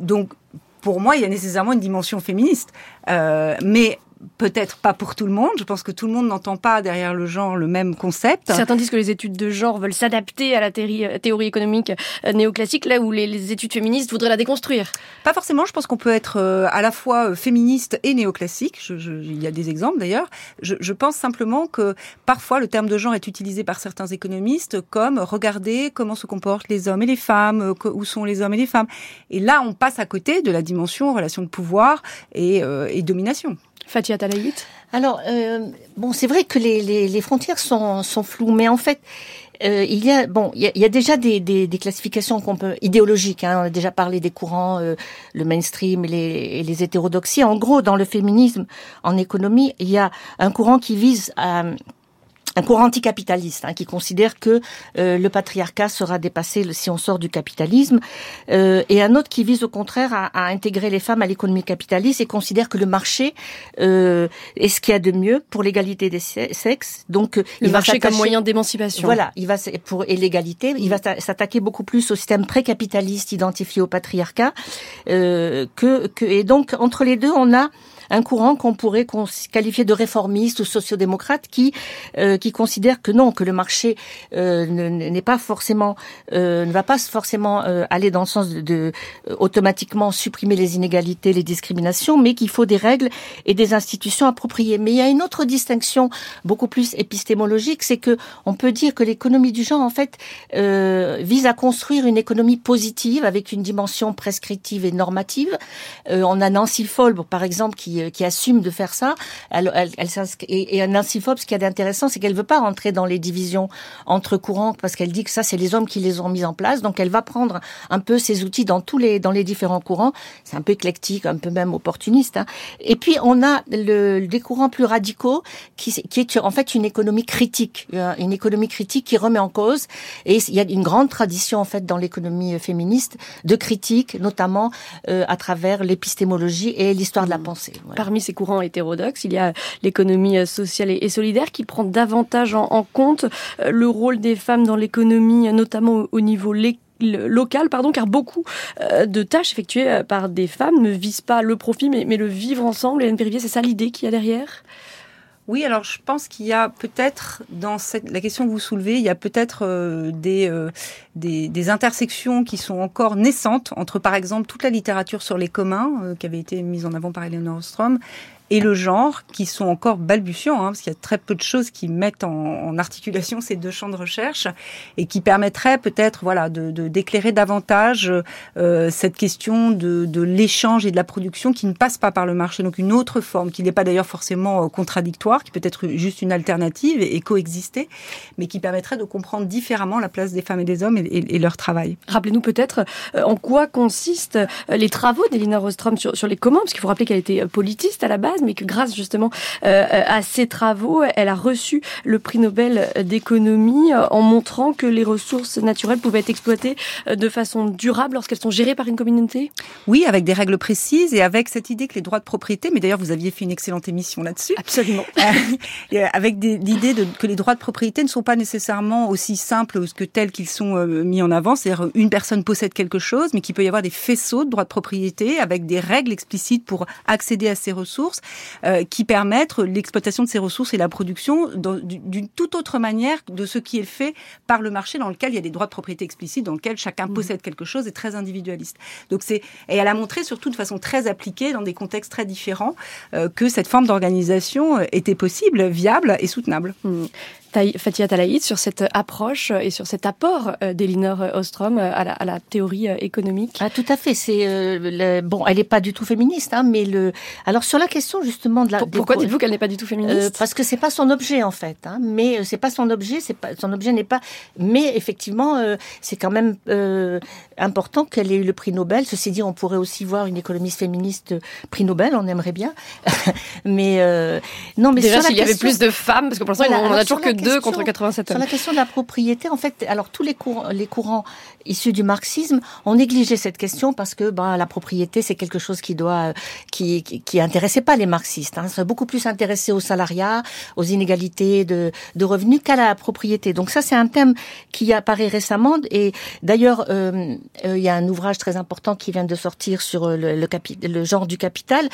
donc donc, pour moi, il y a nécessairement une dimension féministe. Euh, mais peut-être pas pour tout le monde. Je pense que tout le monde n'entend pas derrière le genre le même concept. Certains disent que les études de genre veulent s'adapter à la théorie, euh, théorie économique euh, néoclassique, là où les, études féministes voudraient la déconstruire. Pas forcément. Je pense qu'on peut être euh, à la fois féministe et néoclassique. Je, je, il y a des exemples d'ailleurs. Je, je, pense simplement que parfois le terme de genre est utilisé par certains économistes comme regarder comment se comportent les hommes et les femmes, où sont les hommes et les femmes. Et là, on passe à côté de la dimension relation de pouvoir et, et domination. Fatia Talaït Alors, euh, bon, c'est vrai que les, les, les frontières sont, sont, floues, mais en fait, euh, il y a bon, il y a, déjà des, des, des classifications qu'on peut idéologiques. Hein, on a déjà parlé des courants, euh, le mainstream et les, et les hétérodoxies. En gros, dans le féminisme, en économie, il y a un courant qui vise à un courant anticapitaliste hein, qui considère que euh, le patriarcat sera dépassé si on sort du capitalisme, euh, et un autre qui vise au contraire à, à intégrer les femmes à l'économie capitaliste et considère que le marché euh, est ce qu'il y a de mieux pour l'égalité des sexes. Donc le il marché va comme moyen d'émancipation. Voilà, il va pour et l'égalité, il va s'attaquer beaucoup plus au système précapitaliste identifié au patriarcat euh, que, que et donc entre les deux on a un courant qu'on pourrait qualifier de réformiste ou sociodémocrate qui qui considère que non, que le marché n'est pas forcément ne va pas forcément aller dans le sens de, de automatiquement supprimer les inégalités, les discriminations, mais qu'il faut des règles et des institutions appropriées. Mais il y a une autre distinction beaucoup plus épistémologique, c'est que on peut dire que l'économie du genre, en fait, euh, vise à construire une économie positive avec une dimension prescriptive et normative. Euh, on a Nancy Folb, par exemple, qui, euh, qui assume de faire ça. Elle, elle, elle et, et Nancy Folb, ce qui est intéressant, c'est qu'elle veut pas rentrer dans les divisions entre courants parce qu'elle dit que ça, c'est les hommes qui les ont mis en place. Donc, elle va prendre un peu ces outils dans tous les dans les différents courants. C'est un peu éclectique, un peu même opportuniste. Hein. Et puis, on a le, des courants plus radicaux qui, qui est en fait une économie critique, une économie critique qui remet en cause. Et il y a une grande tradition en fait dans l'économie féministe de critique, notamment euh, à travers l'épistémologie et l'histoire de la mmh. Parmi ces courants hétérodoxes, il y a l'économie sociale et solidaire qui prend davantage en, compte euh, le rôle des femmes dans l'économie, notamment au, niveau local, pardon, car beaucoup euh, de tâches effectuées par des femmes ne visent pas le profit, mais, mais le vivre ensemble. Hélène Périvier, c'est ça l'idée qu'il y a derrière? Oui, alors je pense qu'il y a peut-être dans cette, la question que vous soulevez, il y a peut-être euh, des, euh, des intersections qui sont encore naissantes entre, par exemple, toute la littérature sur les communs euh, qui avait été mise en avant par Eleanor Ostrom et le genre, qui sont encore balbutiants, hein, parce qu'il y a très peu de choses qui mettent en, articulation ces deux champs de recherche, et qui permettraient peut-être voilà, de, d'éclairer davantage euh, cette question de, de l'échange et de la production qui ne passe pas par le marché, donc une autre forme, qui n'est pas d'ailleurs forcément euh, contradictoire, qui peut être juste une alternative et, coexister, mais qui permettrait de comprendre différemment la place des femmes et des hommes et, et, leur travail. Rappelez-nous peut-être euh, en quoi consistent euh, les travaux d'Elina Rostrom sur, sur les communs, parce qu'il faut rappeler qu'elle était politiste à la base, mais que grâce justement euh, à ses travaux, elle a reçu le prix Nobel d'économie euh, en montrant que les ressources naturelles pouvaient être exploitées euh, de façon durable lorsqu'elles sont gérées par une communauté Oui, avec des règles précises et avec cette idée que les droits de propriété, mais d'ailleurs vous aviez fait une excellente émission là-dessus. Absolument. (laughs) avec l'idée que les droits de propriété ne sont pas nécessairement aussi simples que tels qu'ils sont mis en avant, c'est-à-dire une personne possède quelque chose, mais qu'il peut y avoir des faisceaux de droits de propriété avec des règles explicites pour accéder à ces ressources euh, qui permettent l'exploitation de ces ressources et la production d'une toute autre manière de ce qui est fait par le marché dans lequel il y a des droits de propriété explicites, dans lequel chacun mmh. possède quelque chose et très individualiste. Donc c'est et elle a montré surtout de façon très appliquée dans des contextes très différents euh, que cette forme d'organisation euh, était possible, viable et soutenable. Mmh. Fatia Talaïd sur cette approche et sur cet apport euh, d'Elinor Ostrom euh, à la, à la, théorie euh, économique. Ah, tout à fait. C'est bon, elle n'est pas du tout féministe, hein, mais le. Alors sur la question justement de la. Pourquoi dites-vous qu'elle n'est pas du tout féministe? Parce que c'est pas son objet en fait. Hein, mais c'est pas son objet. C'est pas son objet n'est pas. Mais effectivement, c'est quand même important qu'elle ait eu le prix Nobel. Ceci dit, on pourrait aussi voir une économiste féministe prix Nobel. On aimerait bien. (laughs) mais non, mais déjà s'il y avait plus de femmes, parce que pour l'instant on a toujours que 2 contre 87 Sur la question de la propriété, en fait, alors tous les courants, les courants issus du marxisme ont négligé cette question parce que ben, la propriété, c'est quelque chose qui doit, qui, qui, qui intéressait pas les marxistes. Hein. Ça beaucoup plus intéressé au salariat, aux inégalités de, de revenus qu'à la propriété. Donc ça, c'est un thème qui apparaît récemment. Et d'ailleurs, euh, euh, il y a un ouvrage très important qui vient de sortir sur euh, le, le, le genre du capital,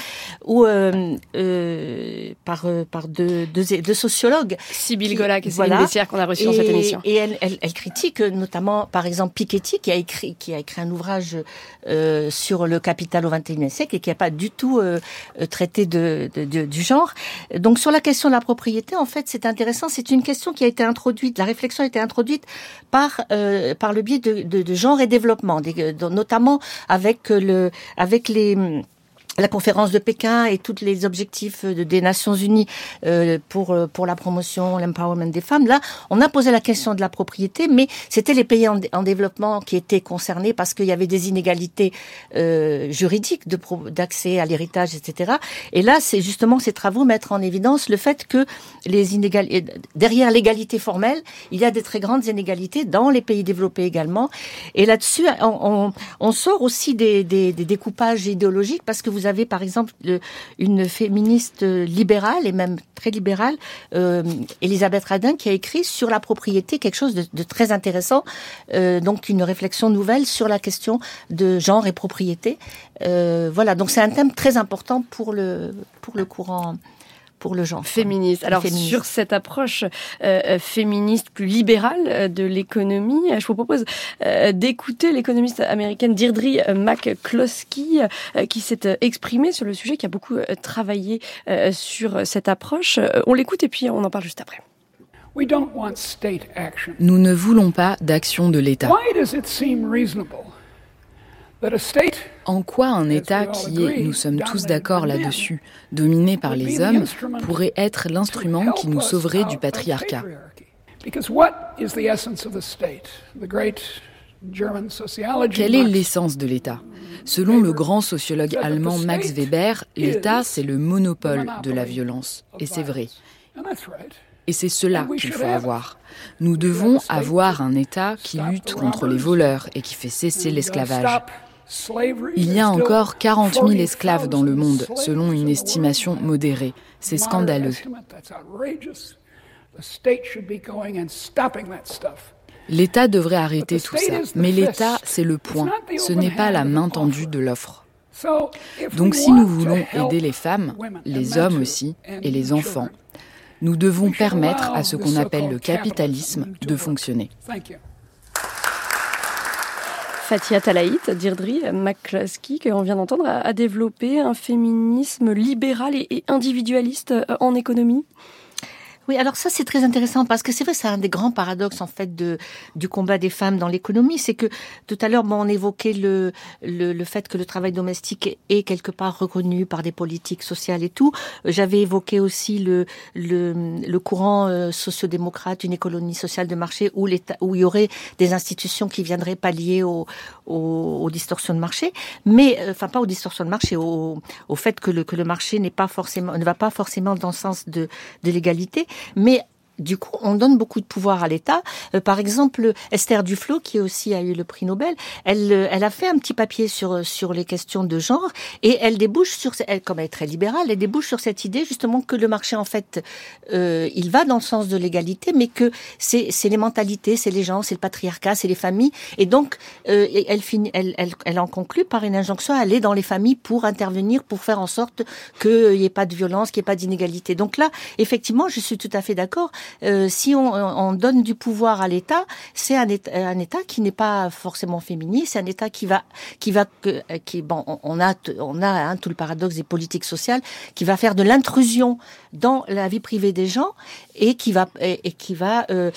où euh, euh, par par deux, deux, deux sociologues. Sibyl Gola c'est voilà. qu'on a reçu dans cette émission. Et elle, elle, elle, critique notamment, par exemple, Piketty, qui a écrit, qui a écrit un ouvrage euh, sur le capital au XXIe siècle et qui n'a pas du tout euh, traité de, de, de, du genre. Donc, sur la question de la propriété, en fait, c'est intéressant. C'est une question qui a été introduite, la réflexion a été introduite par euh, par le biais de, de, de genre et développement, notamment avec le avec les la conférence de Pékin et tous les objectifs des Nations Unies euh, pour euh, pour la promotion, l'empowerment des femmes. Là, on a posé la question de la propriété, mais c'était les pays en, développement qui étaient concernés parce qu'il y avait des inégalités euh, juridiques de d'accès à l'héritage, etc. Et là, c'est justement ces travaux mettre en évidence le fait que les inégalités derrière l'égalité formelle, il y a des très grandes inégalités dans les pays développés également. Et là-dessus, on, on, on, sort aussi des, des, des découpages idéologiques parce que vous vous avez par exemple une féministe libérale et même très libérale, euh, Elisabeth Radin, qui a écrit sur la propriété quelque chose de, très intéressant, euh, donc une réflexion nouvelle sur la question de genre et propriété. Euh, voilà, donc c'est un thème très important pour le pour le courant pour le genre. Féministe. Alors sur cette approche euh, euh, féministe plus libérale euh, de l'économie, je vous propose d'écouter l'économiste américaine Deirdre McCloskey qui s'est exprimée sur le sujet, qui a beaucoup travaillé sur cette approche. On l'écoute et puis on en parle juste après. Nous ne voulons pas d'action de l'État. En quoi un État qui est, nous sommes tous d'accord là-dessus, dominé par les hommes, pourrait être l'instrument qui nous sauverait du patriarcat Quelle est l'essence de l'État? Selon le grand sociologue allemand Max Weber, l'État, c'est le monopole de la violence. Et c'est vrai. Et c'est cela qu'il faut avoir. Nous devons avoir un État qui lutte contre les voleurs et qui fait cesser l'esclavage. Il y a encore 40 000 esclaves dans le monde, selon une estimation modérée. C'est scandaleux. L'État devrait arrêter tout ça. Mais l'État, c'est le point. Ce n'est pas la main tendue de l'offre. Donc si nous voulons aider les femmes, les hommes aussi, et les enfants, nous devons permettre à ce qu'on appelle le capitalisme de fonctionner. Fatia Talaït, Dirdri McCluskey, qu'on vient d'entendre, a développé un féminisme libéral et individualiste euh, en économie oui, alors ça c'est très intéressant parce que c'est vrai, c'est un des grands paradoxes en fait de du combat des femmes dans l'économie, c'est que tout à l'heure, bon, on évoquait le, le, le fait que le travail domestique est quelque part reconnu par des politiques sociales et tout. J'avais évoqué aussi le le, le courant euh, sociodémocrate, une économie sociale de marché où l'État, où il y aurait des institutions qui viendraient pallier aux, aux distorsions de marché, mais euh, enfin pas aux distorsions de marché, au, au fait que le que le marché n'est pas forcément ne va pas forcément dans le sens de de l'égalité mais du coup, on donne beaucoup de pouvoir à l'État. Euh, par exemple, Esther Duflo, qui aussi a eu le prix Nobel, elle, euh, elle a fait un petit papier sur euh, sur les questions de genre et elle débouche sur, elle, comme elle est très libérale, elle débouche sur cette idée justement que le marché, en fait, euh, il va dans le sens de l'égalité, mais que c'est les mentalités, c'est les gens, c'est le patriarcat, c'est les familles, et donc euh, elle finit, elle, elle, elle en conclut par une injonction à aller dans les familles pour intervenir, pour faire en sorte qu'il n'y ait pas de violence, qu'il n'y ait pas d'inégalité. Donc là, effectivement, je suis tout à fait d'accord. Euh, si on, on, donne du pouvoir à l'État, c'est un un État qui n'est pas forcément féministe, c'est un État qui va, qui va, qui bon, on a, on a hein, tout le paradoxe des politiques sociales, qui va faire de l'intrusion dans la vie privée des gens et qui va, et, et qui va euh,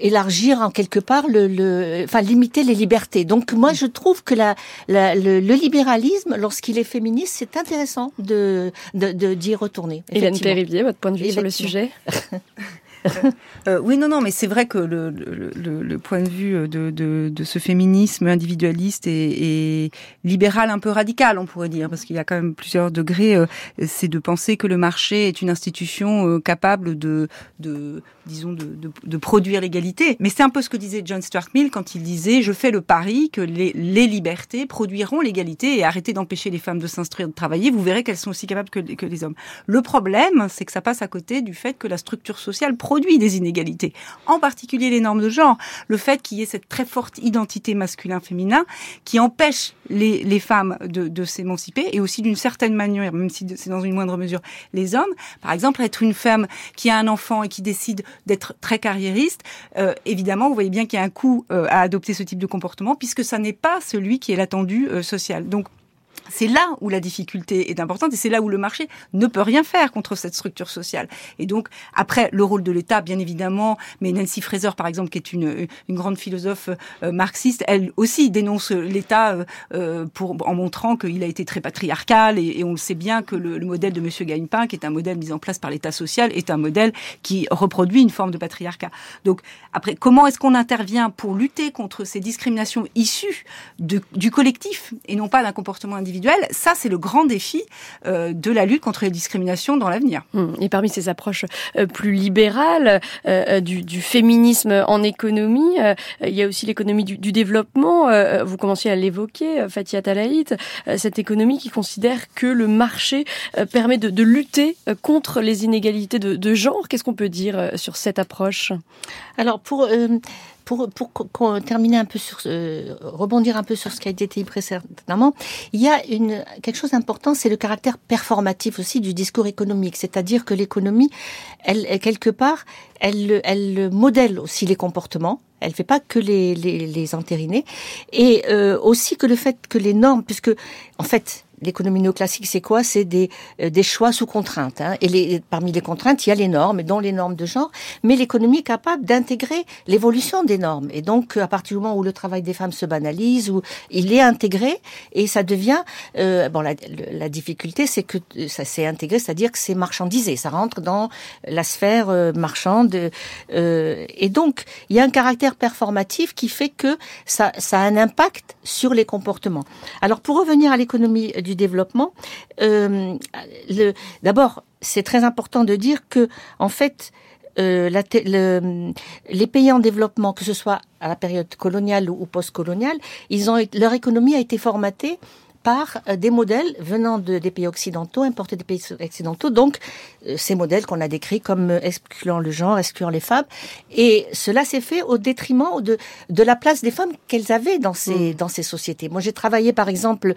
élargir en quelque part le, le, enfin limiter les libertés. Donc moi je trouve que la, la le, le, libéralisme, lorsqu'il est féministe, c'est intéressant de d'y de, d'y retourner. Hélène Périvier, votre point de vue sur le sujet? (laughs) (laughs) euh, oui, non, non, mais c'est vrai que le, le, le, point de vue de, de, de ce féminisme individualiste et, et, libéral un peu radical, on pourrait dire, parce qu'il y a quand même plusieurs degrés. Euh, c'est de penser que le marché est une institution euh, capable de, de disons, de, de, de produire l'égalité. Mais c'est un peu ce que disait John Stuart Mill quand il disait je fais le pari que les, les libertés produiront l'égalité et arrêtez d'empêcher les femmes de s'instruire, de travailler. Vous verrez qu'elles sont aussi capables que, que les hommes. Le problème, c'est que ça passe à côté du fait que la structure sociale des inégalités, en particulier les normes de genre, le fait qu'il y ait cette très forte identité masculin-féminin qui empêche les, femmes de, de s'émanciper et aussi d'une certaine manière, même si c'est dans une moindre mesure, les hommes. Par exemple, être une femme qui a un enfant et qui décide d'être très carriériste, euh, évidemment, vous voyez bien qu'il y a un coût euh, à adopter ce type de comportement puisque ça n'est pas celui qui est l'attendu euh, social. Donc c'est là où la difficulté est importante et c'est là où le marché ne peut rien faire contre cette structure sociale. Et donc, après, le rôle de l'État, bien évidemment, mais Nancy Fraser, par exemple, qui est une, une grande philosophe euh, marxiste, elle aussi dénonce l'État euh, euh en montrant qu'il a été très patriarcal et, et, on le sait bien que le, le modèle de Monsieur Gagnepin, qui est un modèle mis en place par l'État social, est un modèle qui reproduit une forme de patriarcat. Donc, après, comment est-ce qu'on intervient pour lutter contre ces discriminations issues de, du collectif et non pas d'un comportement individuel? Individuelle. Ça, c'est le grand défi euh, de la lutte contre les discriminations dans l'avenir. Hum, et parmi ces approches euh, plus libérales euh, du, du, féminisme en économie, il y a aussi l'économie du, du, développement. vous commenciez à l'évoquer, Fatia Talaït, cette économie qui considère que le marché permet de, de lutter contre les inégalités de, de genre. Qu'est-ce qu'on peut dire sur cette approche? Alors, pour pour, terminer un peu sur, euh, rebondir un peu sur ce qui a été dit précédemment, il y a quelque chose d'important, c'est le caractère performatif aussi du discours économique. C'est-à-dire que l'économie, quelque part, elle, modèle aussi les comportements. Elle fait pas que les, les, les entériner. Et euh, aussi que le fait que les normes, puisque, en fait, l'économie néoclassique, c'est quoi? C'est des, euh, des choix sous contrainte. Hein. Et les, parmi les contraintes, il y a les normes, dont les normes de genre. Mais l'économie est capable d'intégrer l'évolution des normes. Et donc, à partir du moment où le travail des femmes se banalise, où il est intégré, et ça devient... Euh, bon, la, la difficulté, c'est que ça s'est intégré, c'est-à-dire que c'est marchandisé. Ça rentre dans la sphère euh, marchande. Euh, et donc, il y a un caractère performatif qui fait que ça, ça a un impact sur les comportements. Alors, pour revenir à l'économie du développement, euh, d'abord, c'est très important de dire que, en fait, euh, les pays en développement, que ce soit à la période coloniale ou post-coloniale, ils leur économie a été formatée par euh, des modèles venant de, des pays occidentaux, importés des pays occidentaux, donc ces modèles qu'on a décrits comme euh, excluant le genre, excluant les femmes, et cela s'est fait au détriment de, de la place des femmes qu'elles avaient dans ces, mm. dans ces sociétés. Moi j'ai travaillé par exemple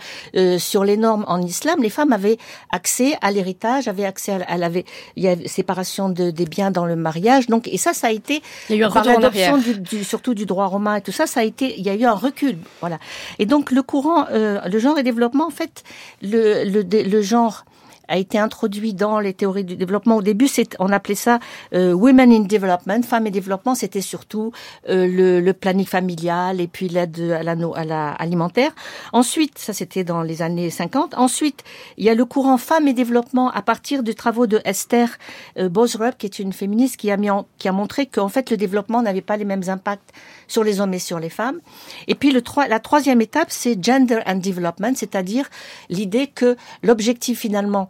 sur les normes en islam, les femmes avaient accès à l'héritage, avaient accès à, la il y a séparation de, des biens dans le mariage, donc et ça ça a été il y a eu un par l'adoption du, surtout du droit romain et tout ça, ça a été il y a eu un recul, voilà. Et donc le courant, le genre est développement, en fait, le, le, le genre a été introduit dans les théories du développement. Au début, on appelait ça euh, Women in Development, femmes et développement. C'était surtout euh, le, le, planning familial et puis l'aide à la, à la alimentaire. Ensuite, ça c'était dans les années 50. Ensuite, il y a le courant femmes et développement à partir des travaux de Esther euh, Bosrup, qui est une féministe qui a mis en, qui a montré qu'en fait le développement n'avait pas les mêmes impacts sur les hommes et sur les femmes. Et puis le la troisième étape, c'est gender and development, c'est-à-dire l'idée que l'objectif finalement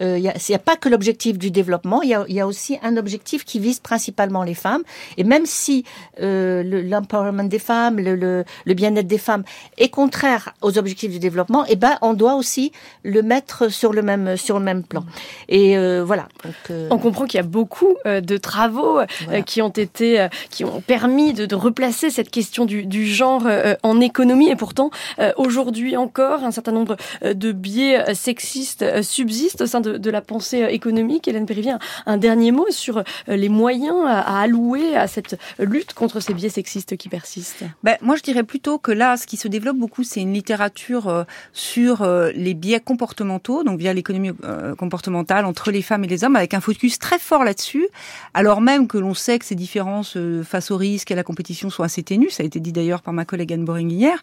euh, il n'y a, a, pas que l'objectif du développement, il y a, y a, aussi un objectif qui vise principalement les femmes. Et même si euh, l'empowerment des femmes, le, le, le bien-être des femmes est contraire aux objectifs du développement, eh ben on doit aussi le mettre sur le même sur le même plan. Et euh, voilà. Donc, euh, on comprend qu'il y a beaucoup euh, de travaux voilà. qui ont été qui ont permis de, de replacer cette question du, du genre en économie. Et pourtant, aujourd'hui encore, un certain nombre de biais sexistes subsistent au sein de de, la pensée économique. Hélène Périvien, un dernier mot sur euh, les moyens à, allouer à cette lutte contre ces biais sexistes qui persistent. Ben, moi, je dirais plutôt que là, ce qui se développe beaucoup, c'est une littérature euh, sur euh, les biais comportementaux, donc via l'économie comportementale entre les femmes et les hommes, avec un focus très fort là-dessus, alors même que l'on sait que ces différences face au risque et à la compétition sont assez ténues, ça a été dit d'ailleurs par ma collègue Anne Boring hier,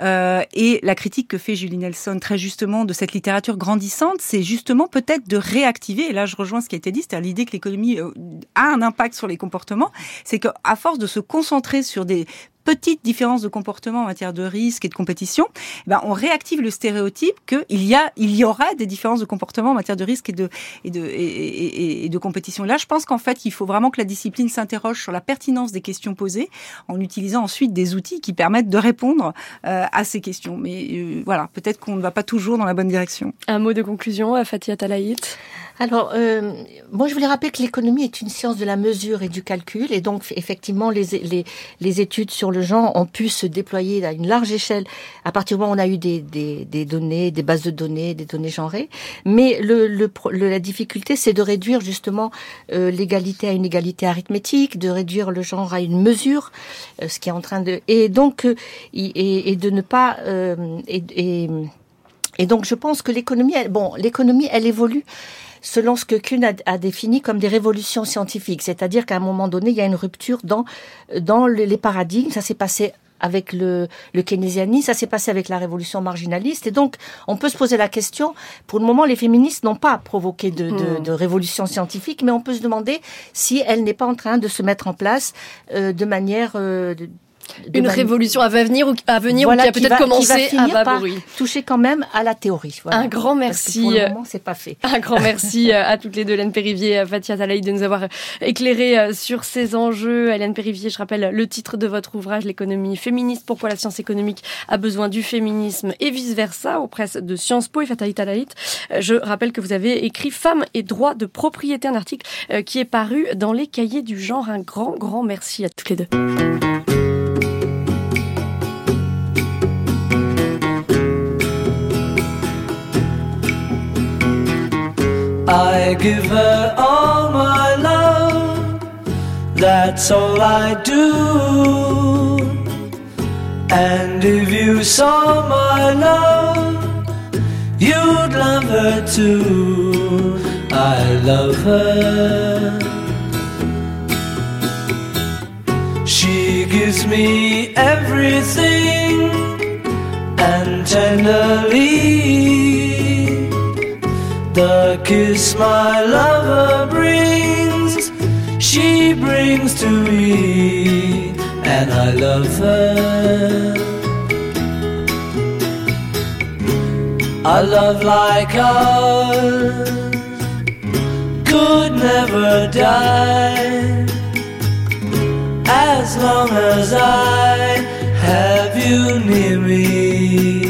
et la critique que fait Julie Nelson très justement de cette littérature grandissante, c'est justement peut-être de réactiver, et là je rejoins ce qui a été dit, c'est-à-dire l'idée que l'économie euh, a un impact sur les comportements, c'est qu'à force de se concentrer sur des petites différences de comportement en matière de risque et de compétition, eh ben on réactive le stéréotype qu'il y a, il y aura des différences de comportement en matière de risque et de et de et, et, de compétition. Là, je pense qu'en fait, il faut vraiment que la discipline s'interroge sur la pertinence des questions posées, en utilisant ensuite des outils qui permettent de répondre euh, à ces questions. Mais euh, voilà, peut-être qu'on ne va pas toujours dans la bonne direction. Un mot de conclusion, à Fatia Talaït? Alors, euh, moi, je voulais rappeler que l'économie est une science de la mesure et du calcul, et donc effectivement, les, les, les, études sur le genre ont pu se déployer à une large échelle à partir du moment où on a eu des, des, des données, des bases de données, des données genrées. Mais le, le, la difficulté, c'est de réduire justement euh, l'égalité à une égalité arithmétique, de réduire le genre à une mesure, euh, ce qui est en train de et donc euh, et, et, de ne pas euh, et, et, et donc je pense que l'économie, bon, l'économie, elle évolue selon ce que Kuhn a, a défini comme des révolutions scientifiques. C'est-à-dire qu'à un moment donné, il y a une rupture dans, dans les paradigmes. Ça s'est passé avec le, le keynésianisme, ça s'est passé avec la révolution marginaliste. Et donc, on peut se poser la question, pour le moment, les féministes n'ont pas provoqué de, de, hmm. de, révolution scientifique, mais on peut se demander si elle n'est pas en train de se mettre en place euh, de manière... Euh, une révolution à venir ou à venir ou qui a peut-être commencé à bas Toucher quand même à la théorie. Un grand merci. pour le moment, c'est pas fait. (laughs) Un grand merci à toutes les deux, Hélène Périvier, Fatia Talaï, de nous avoir éclairé sur ces enjeux. Hélène Périvier, je rappelle le titre de votre ouvrage, l'économie féministe. Pourquoi la science économique a besoin du féminisme et vice versa, aux presses de Sciences Po et Fatia Talaï. Je rappelle que vous avez écrit Femmes et droits de propriété, un article euh, qui est paru dans les cahiers du genre. Un grand, grand merci à toutes les deux. I give her all my love, that's all I do. And if you saw my love, you'd love her too. I love her. She gives me everything and tenderly the kiss my lover brings, she brings to me, and I love her. A love like ours could never die as long as I have you near me.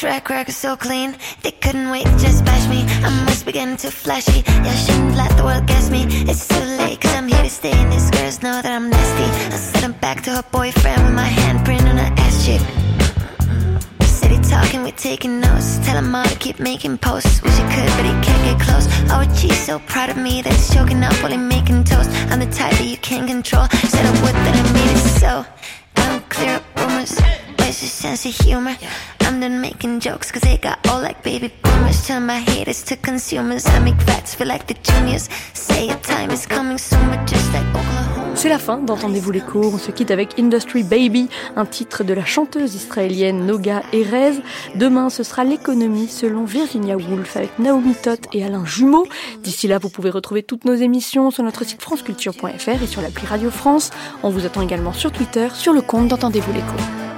Firecrackers so clean. They couldn't wait to just bash me. I must be getting too flashy. Yeah, shouldn't let the world guess me. It's too late, cause I'm here to stay. And these girls know that I'm nasty. I sent her back to her boyfriend with my handprint on her ass cheek. City talking, we taking notes. Tell him all to keep making posts. Wish he could, but he can't get close. Oh, geez, so proud of me that he's choking up while he making toast. I'm the type that you can't control. Said I would, that I mean it so. I don't clear up rumors. Where's your sense of humor? I'm done making jokes, cause they got all like baby boomers. Turn my haters to consumers. I make facts feel like the juniors. Say your time is coming soon, but just like Oklahoma. C'est la fin d'Entendez-vous l'écho. On se quitte avec Industry Baby, un titre de la chanteuse israélienne Noga Erez. Demain, ce sera l'économie selon Virginia Woolf avec Naomi Todd et Alain Jumeau. D'ici là, vous pouvez retrouver toutes nos émissions sur notre site franceculture.fr et sur l'appli Radio France. On vous attend également sur Twitter, sur le compte d'Entendez-vous l'écho. street